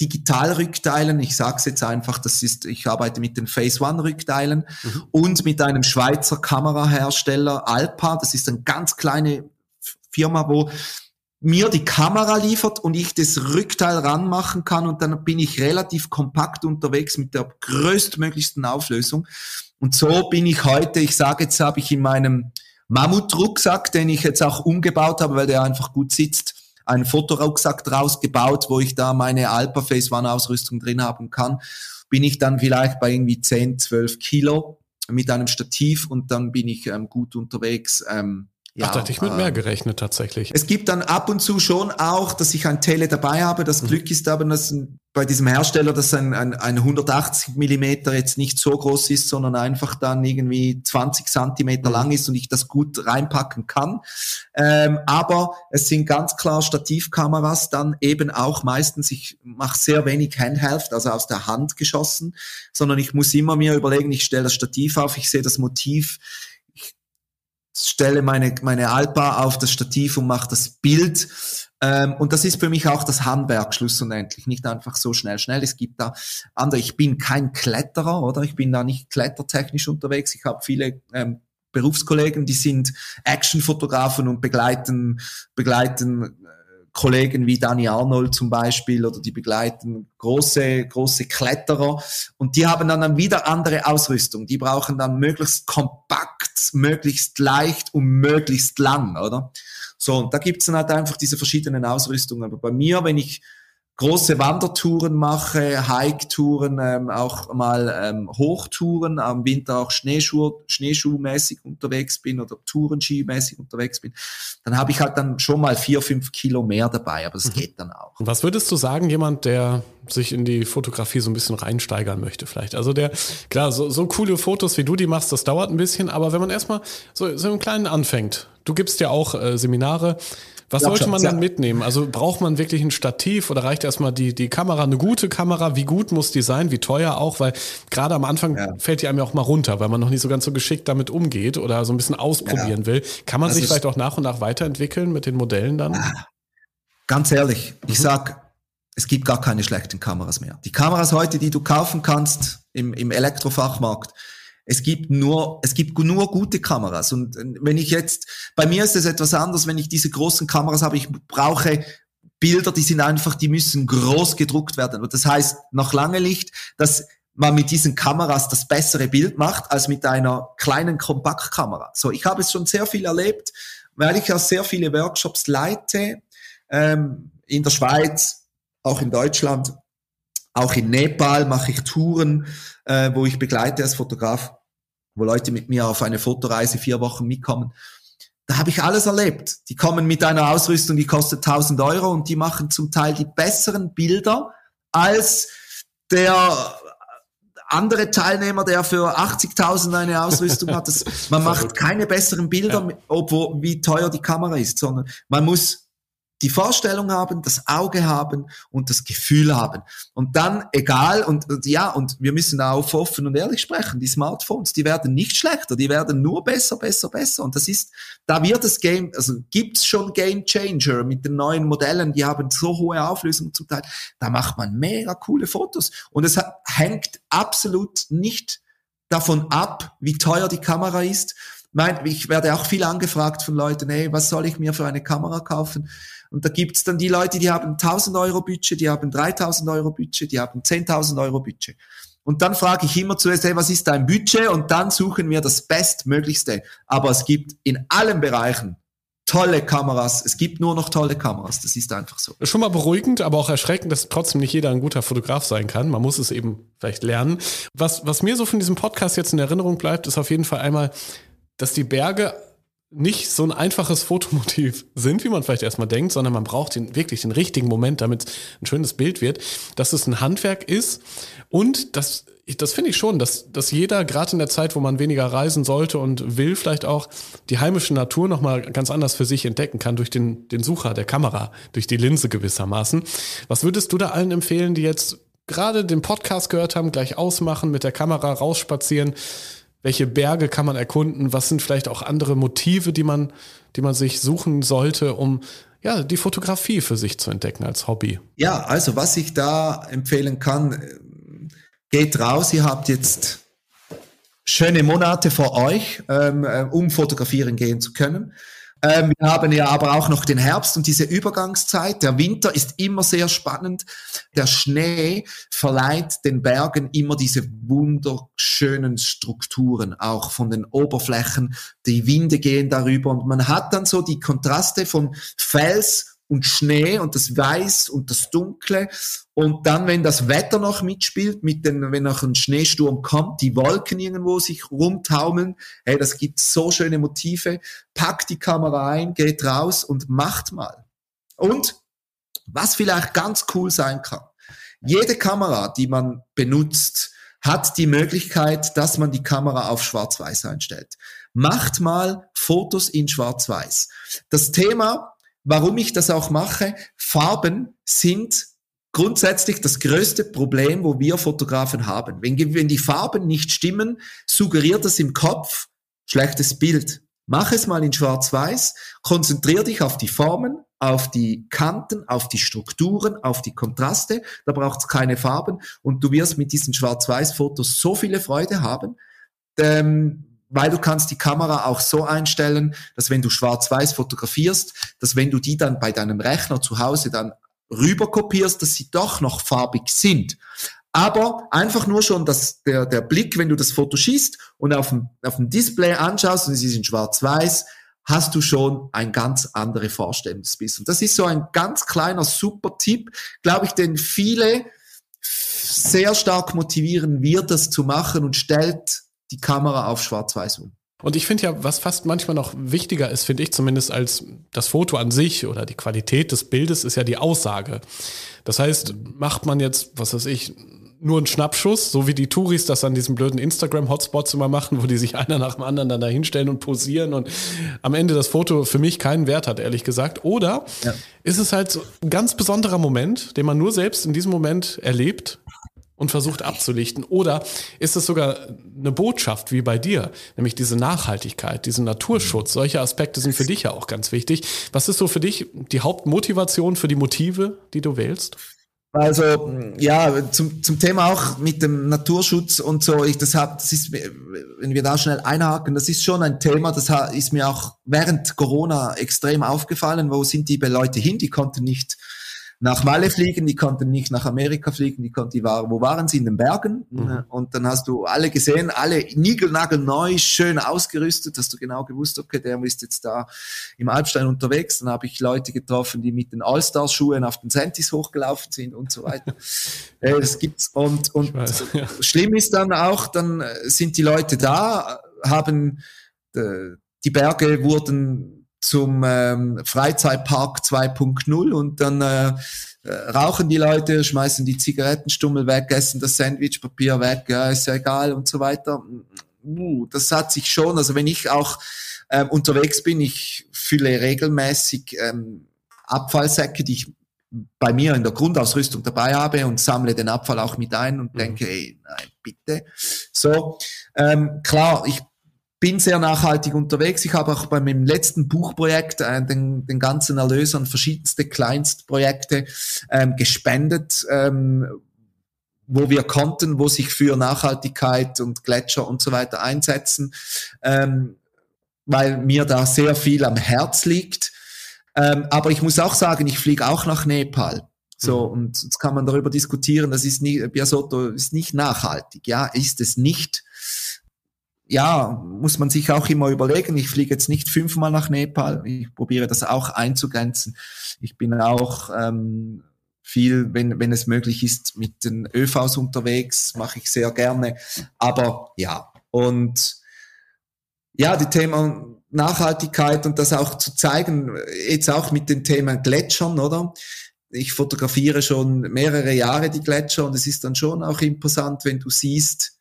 Digitalrückteilen. Ich sage es jetzt einfach, das ist, ich arbeite mit den Phase One Rückteilen mhm. und mit einem Schweizer Kamerahersteller Alpa. Das ist eine ganz kleine Firma, wo mir die Kamera liefert und ich das Rückteil ranmachen kann und dann bin ich relativ kompakt unterwegs mit der größtmöglichsten Auflösung. Und so bin ich heute, ich sage jetzt, habe ich in meinem Mammut-Rucksack, den ich jetzt auch umgebaut habe, weil der einfach gut sitzt, einen Fotorucksack draus gebaut, wo ich da meine Alpha Phase One Ausrüstung drin haben kann. Bin ich dann vielleicht bei irgendwie 10, 12 Kilo mit einem Stativ und dann bin ich ähm, gut unterwegs. Ähm, Ja, Ach, da hätte ich mit mehr ähm, gerechnet tatsächlich. Es gibt dann ab und zu schon auch, dass ich ein Tele dabei habe. Das mhm. Glück ist aber, dass bei diesem Hersteller, dass ein, ein, ein 180 Millimeter jetzt nicht so groß ist, sondern einfach dann irgendwie 20 Zentimeter mhm. lang ist und ich das gut reinpacken kann. Ähm, aber es sind ganz klar Stativkameras dann eben auch meistens, ich mache sehr wenig Handheld, also aus der Hand geschossen, sondern ich muss immer mir überlegen, ich stelle das Stativ auf, ich sehe das Motiv, stelle meine, meine Alpa auf das Stativ und mache das Bild. Ähm, und das ist für mich auch das Handwerk schlussendlich, nicht einfach so schnell, schnell. Es gibt da andere, ich bin kein Kletterer, oder? Ich bin da nicht klettertechnisch unterwegs. Ich habe viele ähm, Berufskollegen, die sind Actionfotografen und begleiten, begleiten Kollegen wie Danny Arnold zum Beispiel oder die begleiten große, große Kletterer und die haben dann, wieder andere Ausrüstung. Die brauchen dann möglichst kompakt, möglichst leicht und möglichst lang, oder? So, und da gibt's dann halt einfach diese verschiedenen Ausrüstungen. Aber bei mir, wenn ich große Wandertouren mache, Hike-Touren, ähm, auch mal ähm, Hochtouren, am Winter auch Schneeschuh, Schneeschuhmäßig unterwegs bin oder Tourenski-mäßig unterwegs bin, dann habe ich halt dann schon mal vier, fünf Kilo mehr dabei, aber das mhm. geht dann auch. Was würdest du sagen, jemand, der sich in die Fotografie so ein bisschen reinsteigern möchte vielleicht? Also der, klar, so, so coole Fotos, wie du die machst, das dauert ein bisschen, aber wenn man erstmal so, so im Kleinen anfängt, du gibst ja auch äh, Seminare, was ja, sollte man dann mitnehmen? Also braucht man wirklich ein Stativ oder reicht erstmal die, die Kamera, eine gute Kamera? Wie gut muss die sein? Wie teuer auch? Weil gerade am Anfang ja. fällt die einem ja auch mal runter, weil man noch nicht so ganz so geschickt damit umgeht oder so ein bisschen ausprobieren will. Kann man das sich vielleicht auch nach und nach weiterentwickeln mit den Modellen dann? Ah, ganz ehrlich, ich mhm. sag, es gibt gar keine schlechten Kameras mehr. Die Kameras heute, die du kaufen kannst im, im Elektrofachmarkt, es gibt nur, es gibt nur gute Kameras. Und wenn ich jetzt, bei mir ist es etwas anders, wenn ich diese großen Kameras habe, ich brauche Bilder, die sind einfach, die müssen groß gedruckt werden. Und das heißt, nach lange Licht, dass man mit diesen Kameras das bessere Bild macht, als mit einer kleinen Kompaktkamera. So, ich habe es schon sehr viel erlebt, weil ich ja sehr viele Workshops leite, ähm, in der Schweiz, auch in Deutschland, auch in Nepal mache ich Touren, äh, wo ich begleite als Fotograf wo Leute mit mir auf eine Fotoreise vier Wochen mitkommen. Da habe ich alles erlebt. Die kommen mit einer Ausrüstung, die kostet 1000 Euro und die machen zum Teil die besseren Bilder als der andere Teilnehmer, der für 80.000 eine Ausrüstung hat. Das, man macht keine besseren Bilder, ja. obwohl wie teuer die Kamera ist, sondern man muss die Vorstellung haben, das Auge haben und das Gefühl haben. Und dann, egal, und, und, ja, und wir müssen auch offen und ehrlich sprechen, die Smartphones, die werden nicht schlechter, die werden nur besser, besser, besser. Und das ist, da wird das Game, also gibt's schon Game Changer mit den neuen Modellen, die haben so hohe Auflösung zum Teil, da macht man mega coole Fotos. Und es hängt absolut nicht davon ab, wie teuer die Kamera ist. Ich werde auch viel angefragt von Leuten, hey, was soll ich mir für eine Kamera kaufen? Und da gibt's dann die Leute, die haben 1000 Euro Budget, die haben 3000 Euro Budget, die haben 10.000 Euro Budget. Und dann frage ich immer zuerst, hey, was ist dein Budget? Und dann suchen wir das Bestmöglichste. Aber es gibt in allen Bereichen tolle Kameras. Es gibt nur noch tolle Kameras. Das ist einfach so. Schon mal beruhigend, aber auch erschreckend, dass trotzdem nicht jeder ein guter Fotograf sein kann. Man muss es eben vielleicht lernen. Was, was mir so von diesem Podcast jetzt in Erinnerung bleibt, ist auf jeden Fall einmal, dass die Berge nicht so ein einfaches Fotomotiv sind, wie man vielleicht erstmal denkt, sondern man braucht den, wirklich den richtigen Moment, damit ein schönes Bild wird, dass es ein Handwerk ist und das, das finde ich schon, dass, dass jeder, gerade in der Zeit, wo man weniger reisen sollte und will, vielleicht auch die heimische Natur nochmal ganz anders für sich entdecken kann durch den, den Sucher der Kamera, durch die Linse gewissermaßen. Was würdest du da allen empfehlen, die jetzt gerade den Podcast gehört haben, gleich ausmachen, mit der Kamera rausspazieren, welche Berge kann man erkunden? Was sind vielleicht auch andere Motive, die man, die man sich suchen sollte, um ja, die Fotografie für sich zu entdecken als Hobby? Ja, also was ich da empfehlen kann, geht raus, ihr habt jetzt schöne Monate vor euch, ähm, äh, um fotografieren gehen zu können. Ähm, wir haben ja aber auch noch den Herbst und diese Übergangszeit. Der Winter ist immer sehr spannend. Der Schnee verleiht den Bergen immer diese wunderschönen Strukturen, auch von den Oberflächen. Die Winde gehen darüber und man hat dann so die Kontraste von Fels und Schnee und das Weiß und das Dunkle. Und dann, wenn das Wetter noch mitspielt, mit den, wenn noch ein Schneesturm kommt, die Wolken irgendwo sich rumtaumeln, hey, das gibt so schöne Motive. Packt die Kamera ein, geht raus und macht mal. Und was vielleicht ganz cool sein kann. Jede Kamera, die man benutzt, hat die Möglichkeit, dass man die Kamera auf Schwarz-Weiß einstellt. Macht mal Fotos in Schwarz-Weiß. Das Thema, warum ich das auch mache, Farben sind grundsätzlich das größte Problem, wo wir Fotografen haben. Wenn, wenn die Farben nicht stimmen, suggeriert das im Kopf schlechtes Bild. Mach es mal in Schwarz-Weiß, konzentrier dich auf die Formen, auf die Kanten, auf die Strukturen, auf die Kontraste. Da braucht es keine Farben und du wirst mit diesen Schwarz-Weiß-Fotos so viele Freude haben, ähm, weil du kannst die Kamera auch so einstellen, dass wenn du Schwarz-Weiß fotografierst, dass wenn du die dann bei deinem Rechner zu Hause dann rüber kopierst, dass sie doch noch farbig sind. Aber einfach nur schon dass der, der Blick, wenn du das Foto schießt und auf dem, auf dem Display anschaust und sie sind schwarz-weiß, hast du schon ein ganz andere Vorstellung des Biss. Und das ist so ein ganz kleiner super Tipp, glaube ich, den viele sehr stark motivieren wird, das zu machen und stellt die Kamera auf Schwarz-Weiß um. Und ich finde ja, was fast manchmal noch wichtiger ist, finde ich zumindest als das Foto an sich oder die Qualität des Bildes, ist ja die Aussage. Das heißt, macht man jetzt, was weiß ich, nur ein Schnappschuss, so wie die Touris das an diesen blöden Instagram-Hotspots immer machen, wo die sich einer nach dem anderen dann da hinstellen und posieren und am Ende das Foto für mich keinen Wert hat, ehrlich gesagt. Oder ja. ist es halt so ein ganz besonderer Moment, den man nur selbst in diesem Moment erlebt und versucht abzulichten? Oder ist es sogar eine Botschaft wie bei dir, nämlich diese Nachhaltigkeit, diesen Naturschutz? Solche Aspekte sind für dich ja auch ganz wichtig. Was ist so für dich die Hauptmotivation für die Motive, die du wählst? Also ja, zum, zum Thema auch mit dem Naturschutz und so, ich das hab, das ist, wenn wir da schnell einhaken, das ist schon ein Thema, das ist mir auch während Corona extrem aufgefallen. Wo sind die Leute hin? Die konnten nicht nach Malle fliegen, die konnten nicht nach Amerika fliegen, die konnten, die waren, wo waren sie? In den Bergen. Mhm. Und dann hast du alle gesehen, alle niegelnagelneu, schön ausgerüstet, hast du genau gewusst, okay, der ist jetzt da im Alpstein unterwegs. Dann habe ich Leute getroffen, die mit den All-Star-Schuhen auf den Sentis hochgelaufen sind und so weiter. äh, das gibt's. Und, und weiß, ja. schlimm ist dann auch, dann sind die Leute da, haben, äh, die Berge wurden zum ähm, Freizeitpark 2.0 und dann äh, äh, rauchen die Leute, schmeißen die Zigarettenstummel weg, essen das Sandwichpapier weg, ja, ist ja egal und so weiter. Uh, das hat sich schon, also wenn ich auch ähm, unterwegs bin, ich fülle regelmäßig ähm, Abfallsäcke, die ich bei mir in der Grundausrüstung dabei habe und sammle den Abfall auch mit ein und mhm. denke, ey, nein, bitte. So, ähm, klar, ich bin sehr nachhaltig unterwegs. Ich habe auch bei meinem letzten Buchprojekt äh, den, den ganzen Erlös an verschiedenste Kleinstprojekte ähm, gespendet, ähm, wo wir konnten, wo sich für Nachhaltigkeit und Gletscher und so weiter einsetzen, ähm, weil mir da sehr viel am Herz liegt. Ähm, aber ich muss auch sagen, ich fliege auch nach Nepal. So, mhm. und jetzt kann man darüber diskutieren, das ist nicht, Biasotto ist nicht nachhaltig. Ja, ist es nicht ja, muss man sich auch immer überlegen. Ich fliege jetzt nicht fünfmal nach Nepal. Ich probiere das auch einzugrenzen. Ich bin auch ähm, viel, wenn, wenn es möglich ist, mit den ÖVs unterwegs, mache ich sehr gerne. Aber ja, und ja, die Thema Nachhaltigkeit und das auch zu zeigen, jetzt auch mit dem Thema Gletschern, oder? Ich fotografiere schon mehrere Jahre die Gletscher und es ist dann schon auch imposant, wenn du siehst,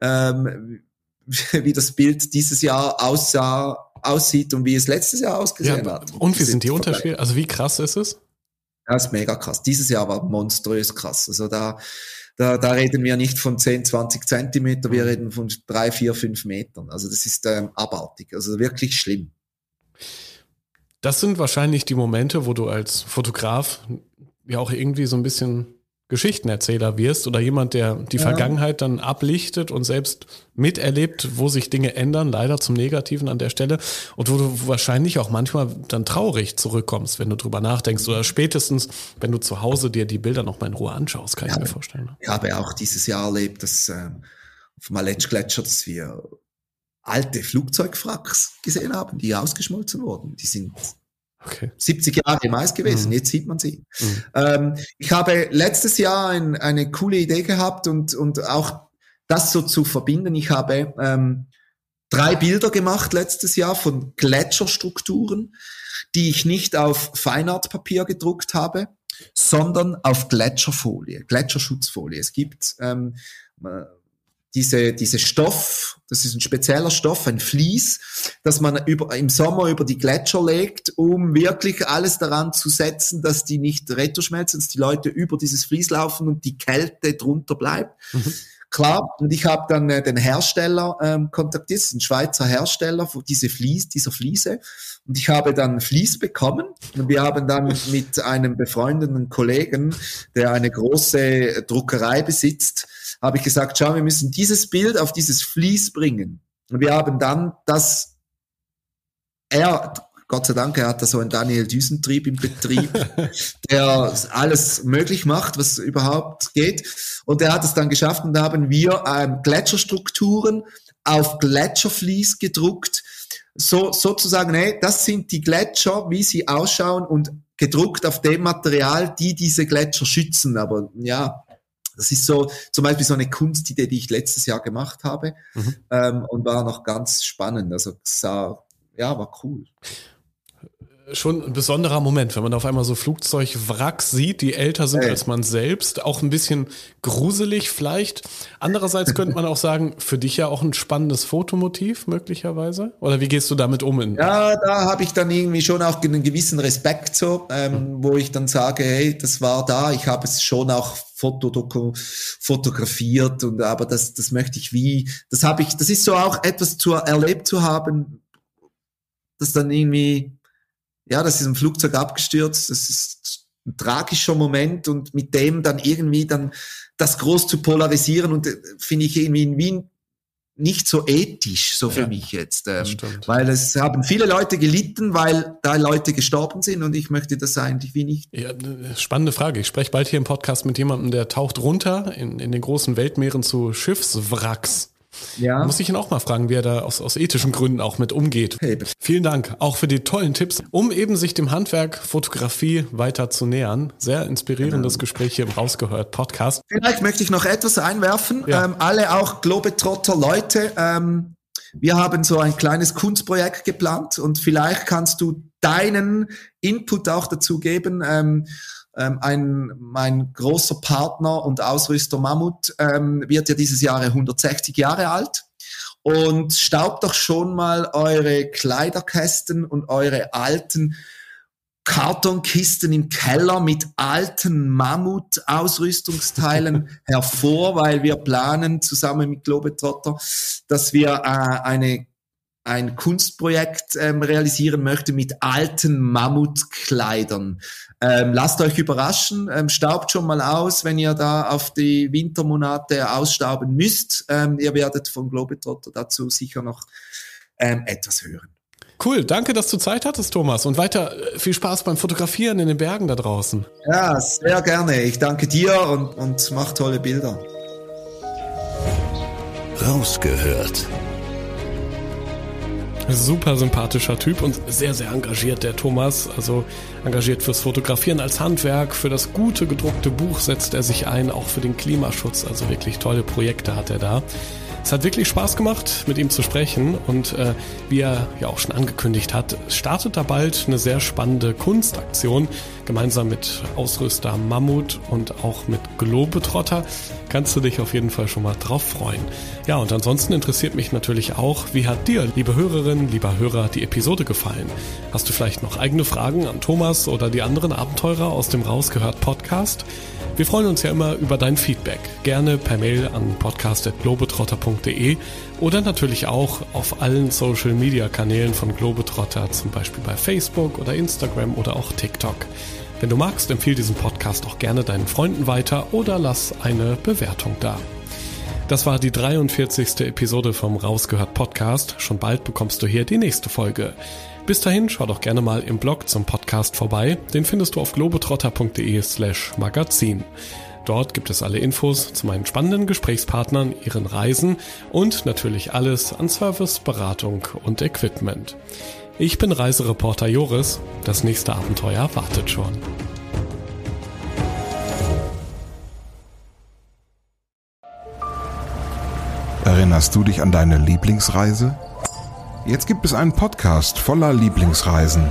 ähm, wie das Bild dieses Jahr aussah, aussieht und wie es letztes Jahr ausgesehen ja, hat. Und wie sind die Unterschiede? Also wie krass ist es? Das ist mega krass. Dieses Jahr war monströs krass. Also da, da, da reden wir nicht von 10, 20 Zentimeter, wir mhm. reden von drei, vier, fünf Metern. Also das ist ähm, abartig, also wirklich schlimm. Das sind wahrscheinlich die Momente, wo du als Fotograf ja auch irgendwie so ein bisschen Geschichtenerzähler wirst oder jemand, der die ja. Vergangenheit dann ablichtet und selbst miterlebt, wo sich Dinge ändern, leider zum Negativen an der Stelle und wo du wahrscheinlich auch manchmal dann traurig zurückkommst, wenn du drüber nachdenkst oder spätestens, wenn du zu Hause dir die Bilder noch mal in Ruhe anschaust, kann ja, ich mir vorstellen. Ich habe auch dieses Jahr erlebt, dass äh, auf dem Aletsch-Gletscher, dass wir alte Flugzeugwracks gesehen haben, die ausgeschmolzen wurden. Die sind Okay. 70 Jahre im Eis gewesen, mhm. jetzt sieht man sie. Mhm. Ähm, ich habe letztes Jahr ein, eine coole Idee gehabt und, und auch das so zu verbinden. Ich habe ähm, drei Bilder gemacht letztes Jahr von Gletscherstrukturen, die ich nicht auf Feinartpapier gedruckt habe, sondern auf Gletscherfolie, Gletscherschutzfolie. Es gibt ähm, diese, diese Stoff, das ist ein spezieller Stoff, ein Vlies, das man über, im Sommer über die Gletscher legt, um wirklich alles daran zu setzen, dass die nicht retterschmelzen, dass die Leute über dieses Vlies laufen und die Kälte drunter bleibt. Mhm. Klar, und ich habe dann äh, den Hersteller ähm, kontaktiert, das ist ein Schweizer Hersteller für diese Flies, dieser Fliese. Und ich habe dann Flies bekommen. Und wir haben dann mit einem befreundeten Kollegen, der eine große Druckerei besitzt, habe ich gesagt, schau, wir müssen dieses Bild auf dieses Vlies bringen. Und wir haben dann das, er, Gott sei Dank, er hat da so einen Daniel Düsentrieb im Betrieb, der alles möglich macht, was überhaupt geht. Und er hat es dann geschafft und da haben wir ähm, Gletscherstrukturen auf Gletschervlies gedruckt, so sozusagen, hey, das sind die Gletscher, wie sie ausschauen und gedruckt auf dem Material, die diese Gletscher schützen. Aber ja, das ist so zum Beispiel so eine Kunstidee, die ich letztes Jahr gemacht habe mhm. ähm, und war noch ganz spannend. Also sah, ja, war cool schon ein besonderer Moment, wenn man auf einmal so Flugzeugwracks sieht, die älter sind hey. als man selbst. Auch ein bisschen gruselig vielleicht. Andererseits könnte man auch sagen, für dich ja auch ein spannendes Fotomotiv möglicherweise. Oder wie gehst du damit um? ja, da habe ich dann irgendwie schon auch einen gewissen Respekt so, ähm, mhm. wo ich dann sage, hey, das war da. Ich habe es schon auch Fotodoku fotografiert und aber das, das möchte ich wie, das habe ich, das ist so auch etwas zu erlebt zu haben, das dann irgendwie ja, das ist ein Flugzeug abgestürzt, das ist ein tragischer Moment und mit dem dann irgendwie dann das groß zu polarisieren und äh, finde ich irgendwie in Wien nicht so ethisch, so für ja, mich jetzt. Ähm, weil es haben viele Leute gelitten, weil da Leute gestorben sind und ich möchte das eigentlich wie nicht. Ja, spannende Frage. Ich spreche bald hier im Podcast mit jemandem, der taucht runter in, in den großen Weltmeeren zu Schiffswracks. Ja. Muss ich ihn auch mal fragen, wie er da aus, aus ethischen Gründen auch mit umgeht. Hey, Vielen Dank auch für die tollen Tipps, um eben sich dem Handwerk Fotografie weiter zu nähern. Sehr inspirierendes genau. Gespräch hier im Rausgehört Podcast. Vielleicht möchte ich noch etwas einwerfen. Ja. Ähm, alle auch Globetrotter Leute. Ähm, wir haben so ein kleines Kunstprojekt geplant und vielleicht kannst du deinen Input auch dazu geben. Ähm, ähm, ein, mein großer Partner und Ausrüster Mammut ähm, wird ja dieses Jahr 160 Jahre alt. Und staubt doch schon mal eure Kleiderkästen und eure alten Kartonkisten im Keller mit alten Mammut-Ausrüstungsteilen hervor, weil wir planen zusammen mit Globetrotter, dass wir äh, eine ein Kunstprojekt ähm, realisieren möchte mit alten Mammutkleidern. Ähm, lasst euch überraschen, ähm, staubt schon mal aus, wenn ihr da auf die Wintermonate ausstauben müsst. Ähm, ihr werdet von Globetrotter dazu sicher noch ähm, etwas hören. Cool, danke, dass du Zeit hattest, Thomas. Und weiter äh, viel Spaß beim Fotografieren in den Bergen da draußen. Ja, sehr gerne. Ich danke dir und, und mach tolle Bilder. Rausgehört Super sympathischer Typ und sehr, sehr engagiert, der Thomas. Also engagiert fürs Fotografieren als Handwerk, für das gute gedruckte Buch setzt er sich ein, auch für den Klimaschutz. Also wirklich tolle Projekte hat er da. Es hat wirklich Spaß gemacht, mit ihm zu sprechen und äh, wie er ja auch schon angekündigt hat, startet da bald eine sehr spannende Kunstaktion, gemeinsam mit Ausrüster Mammut und auch mit Globetrotter. Kannst du dich auf jeden Fall schon mal drauf freuen. Ja, und ansonsten interessiert mich natürlich auch, wie hat dir, liebe Hörerinnen, lieber Hörer, die Episode gefallen? Hast du vielleicht noch eigene Fragen an Thomas oder die anderen Abenteurer aus dem Rausgehört Podcast? Wir freuen uns ja immer über dein Feedback. Gerne per Mail an podcast.globetrotter.de oder natürlich auch auf allen Social Media Kanälen von Globetrotter, zum Beispiel bei Facebook oder Instagram oder auch TikTok. Wenn du magst, empfehle diesen Podcast auch gerne deinen Freunden weiter oder lass eine Bewertung da. Das war die 43. Episode vom Rausgehört Podcast. Schon bald bekommst du hier die nächste Folge. Bis dahin, schau doch gerne mal im Blog zum Podcast vorbei. Den findest du auf globetrotter.de slash magazin. Dort gibt es alle Infos zu meinen spannenden Gesprächspartnern, ihren Reisen und natürlich alles an Service, Beratung und Equipment. Ich bin Reisereporter Joris. Das nächste Abenteuer wartet schon. Erinnerst du dich an deine Lieblingsreise? Jetzt gibt es einen Podcast voller Lieblingsreisen.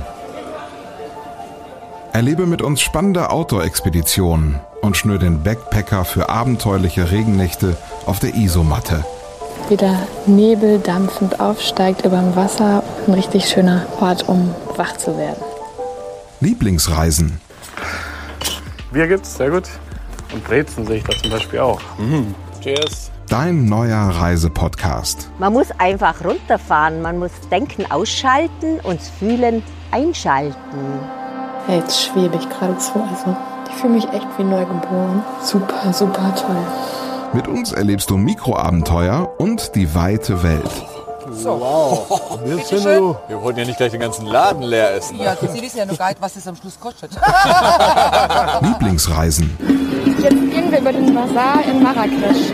Erlebe mit uns spannende Outdoor-Expeditionen und schnür den Backpacker für abenteuerliche Regennächte auf der Isomatte. Wie der Nebel dampfend aufsteigt über dem Wasser. Ein richtig schöner Ort, um wach zu werden. Lieblingsreisen. Bier gibt's, sehr gut. Und Brezen sehe ich da zum Beispiel auch. Mhm. Cheers. Dein neuer Reisepodcast. Man muss einfach runterfahren, man muss Denken ausschalten und Fühlen einschalten. Ja, jetzt schwebe ich geradezu. Also, ich fühle mich echt wie neugeboren. Super, super toll. Mit uns erlebst du Mikroabenteuer und die weite Welt. So. Wow. Sind wir, wir wollten ja nicht gleich den ganzen Laden leer essen. Ja, Sie wissen ja nur gar nicht, was das am Schluss kostet. Lieblingsreisen. Jetzt gehen wir über den Bazar in Marrakesch.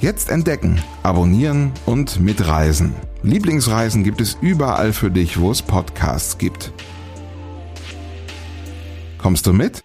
Jetzt entdecken, abonnieren und mitreisen. Lieblingsreisen gibt es überall für dich, wo es Podcasts gibt. Kommst du mit?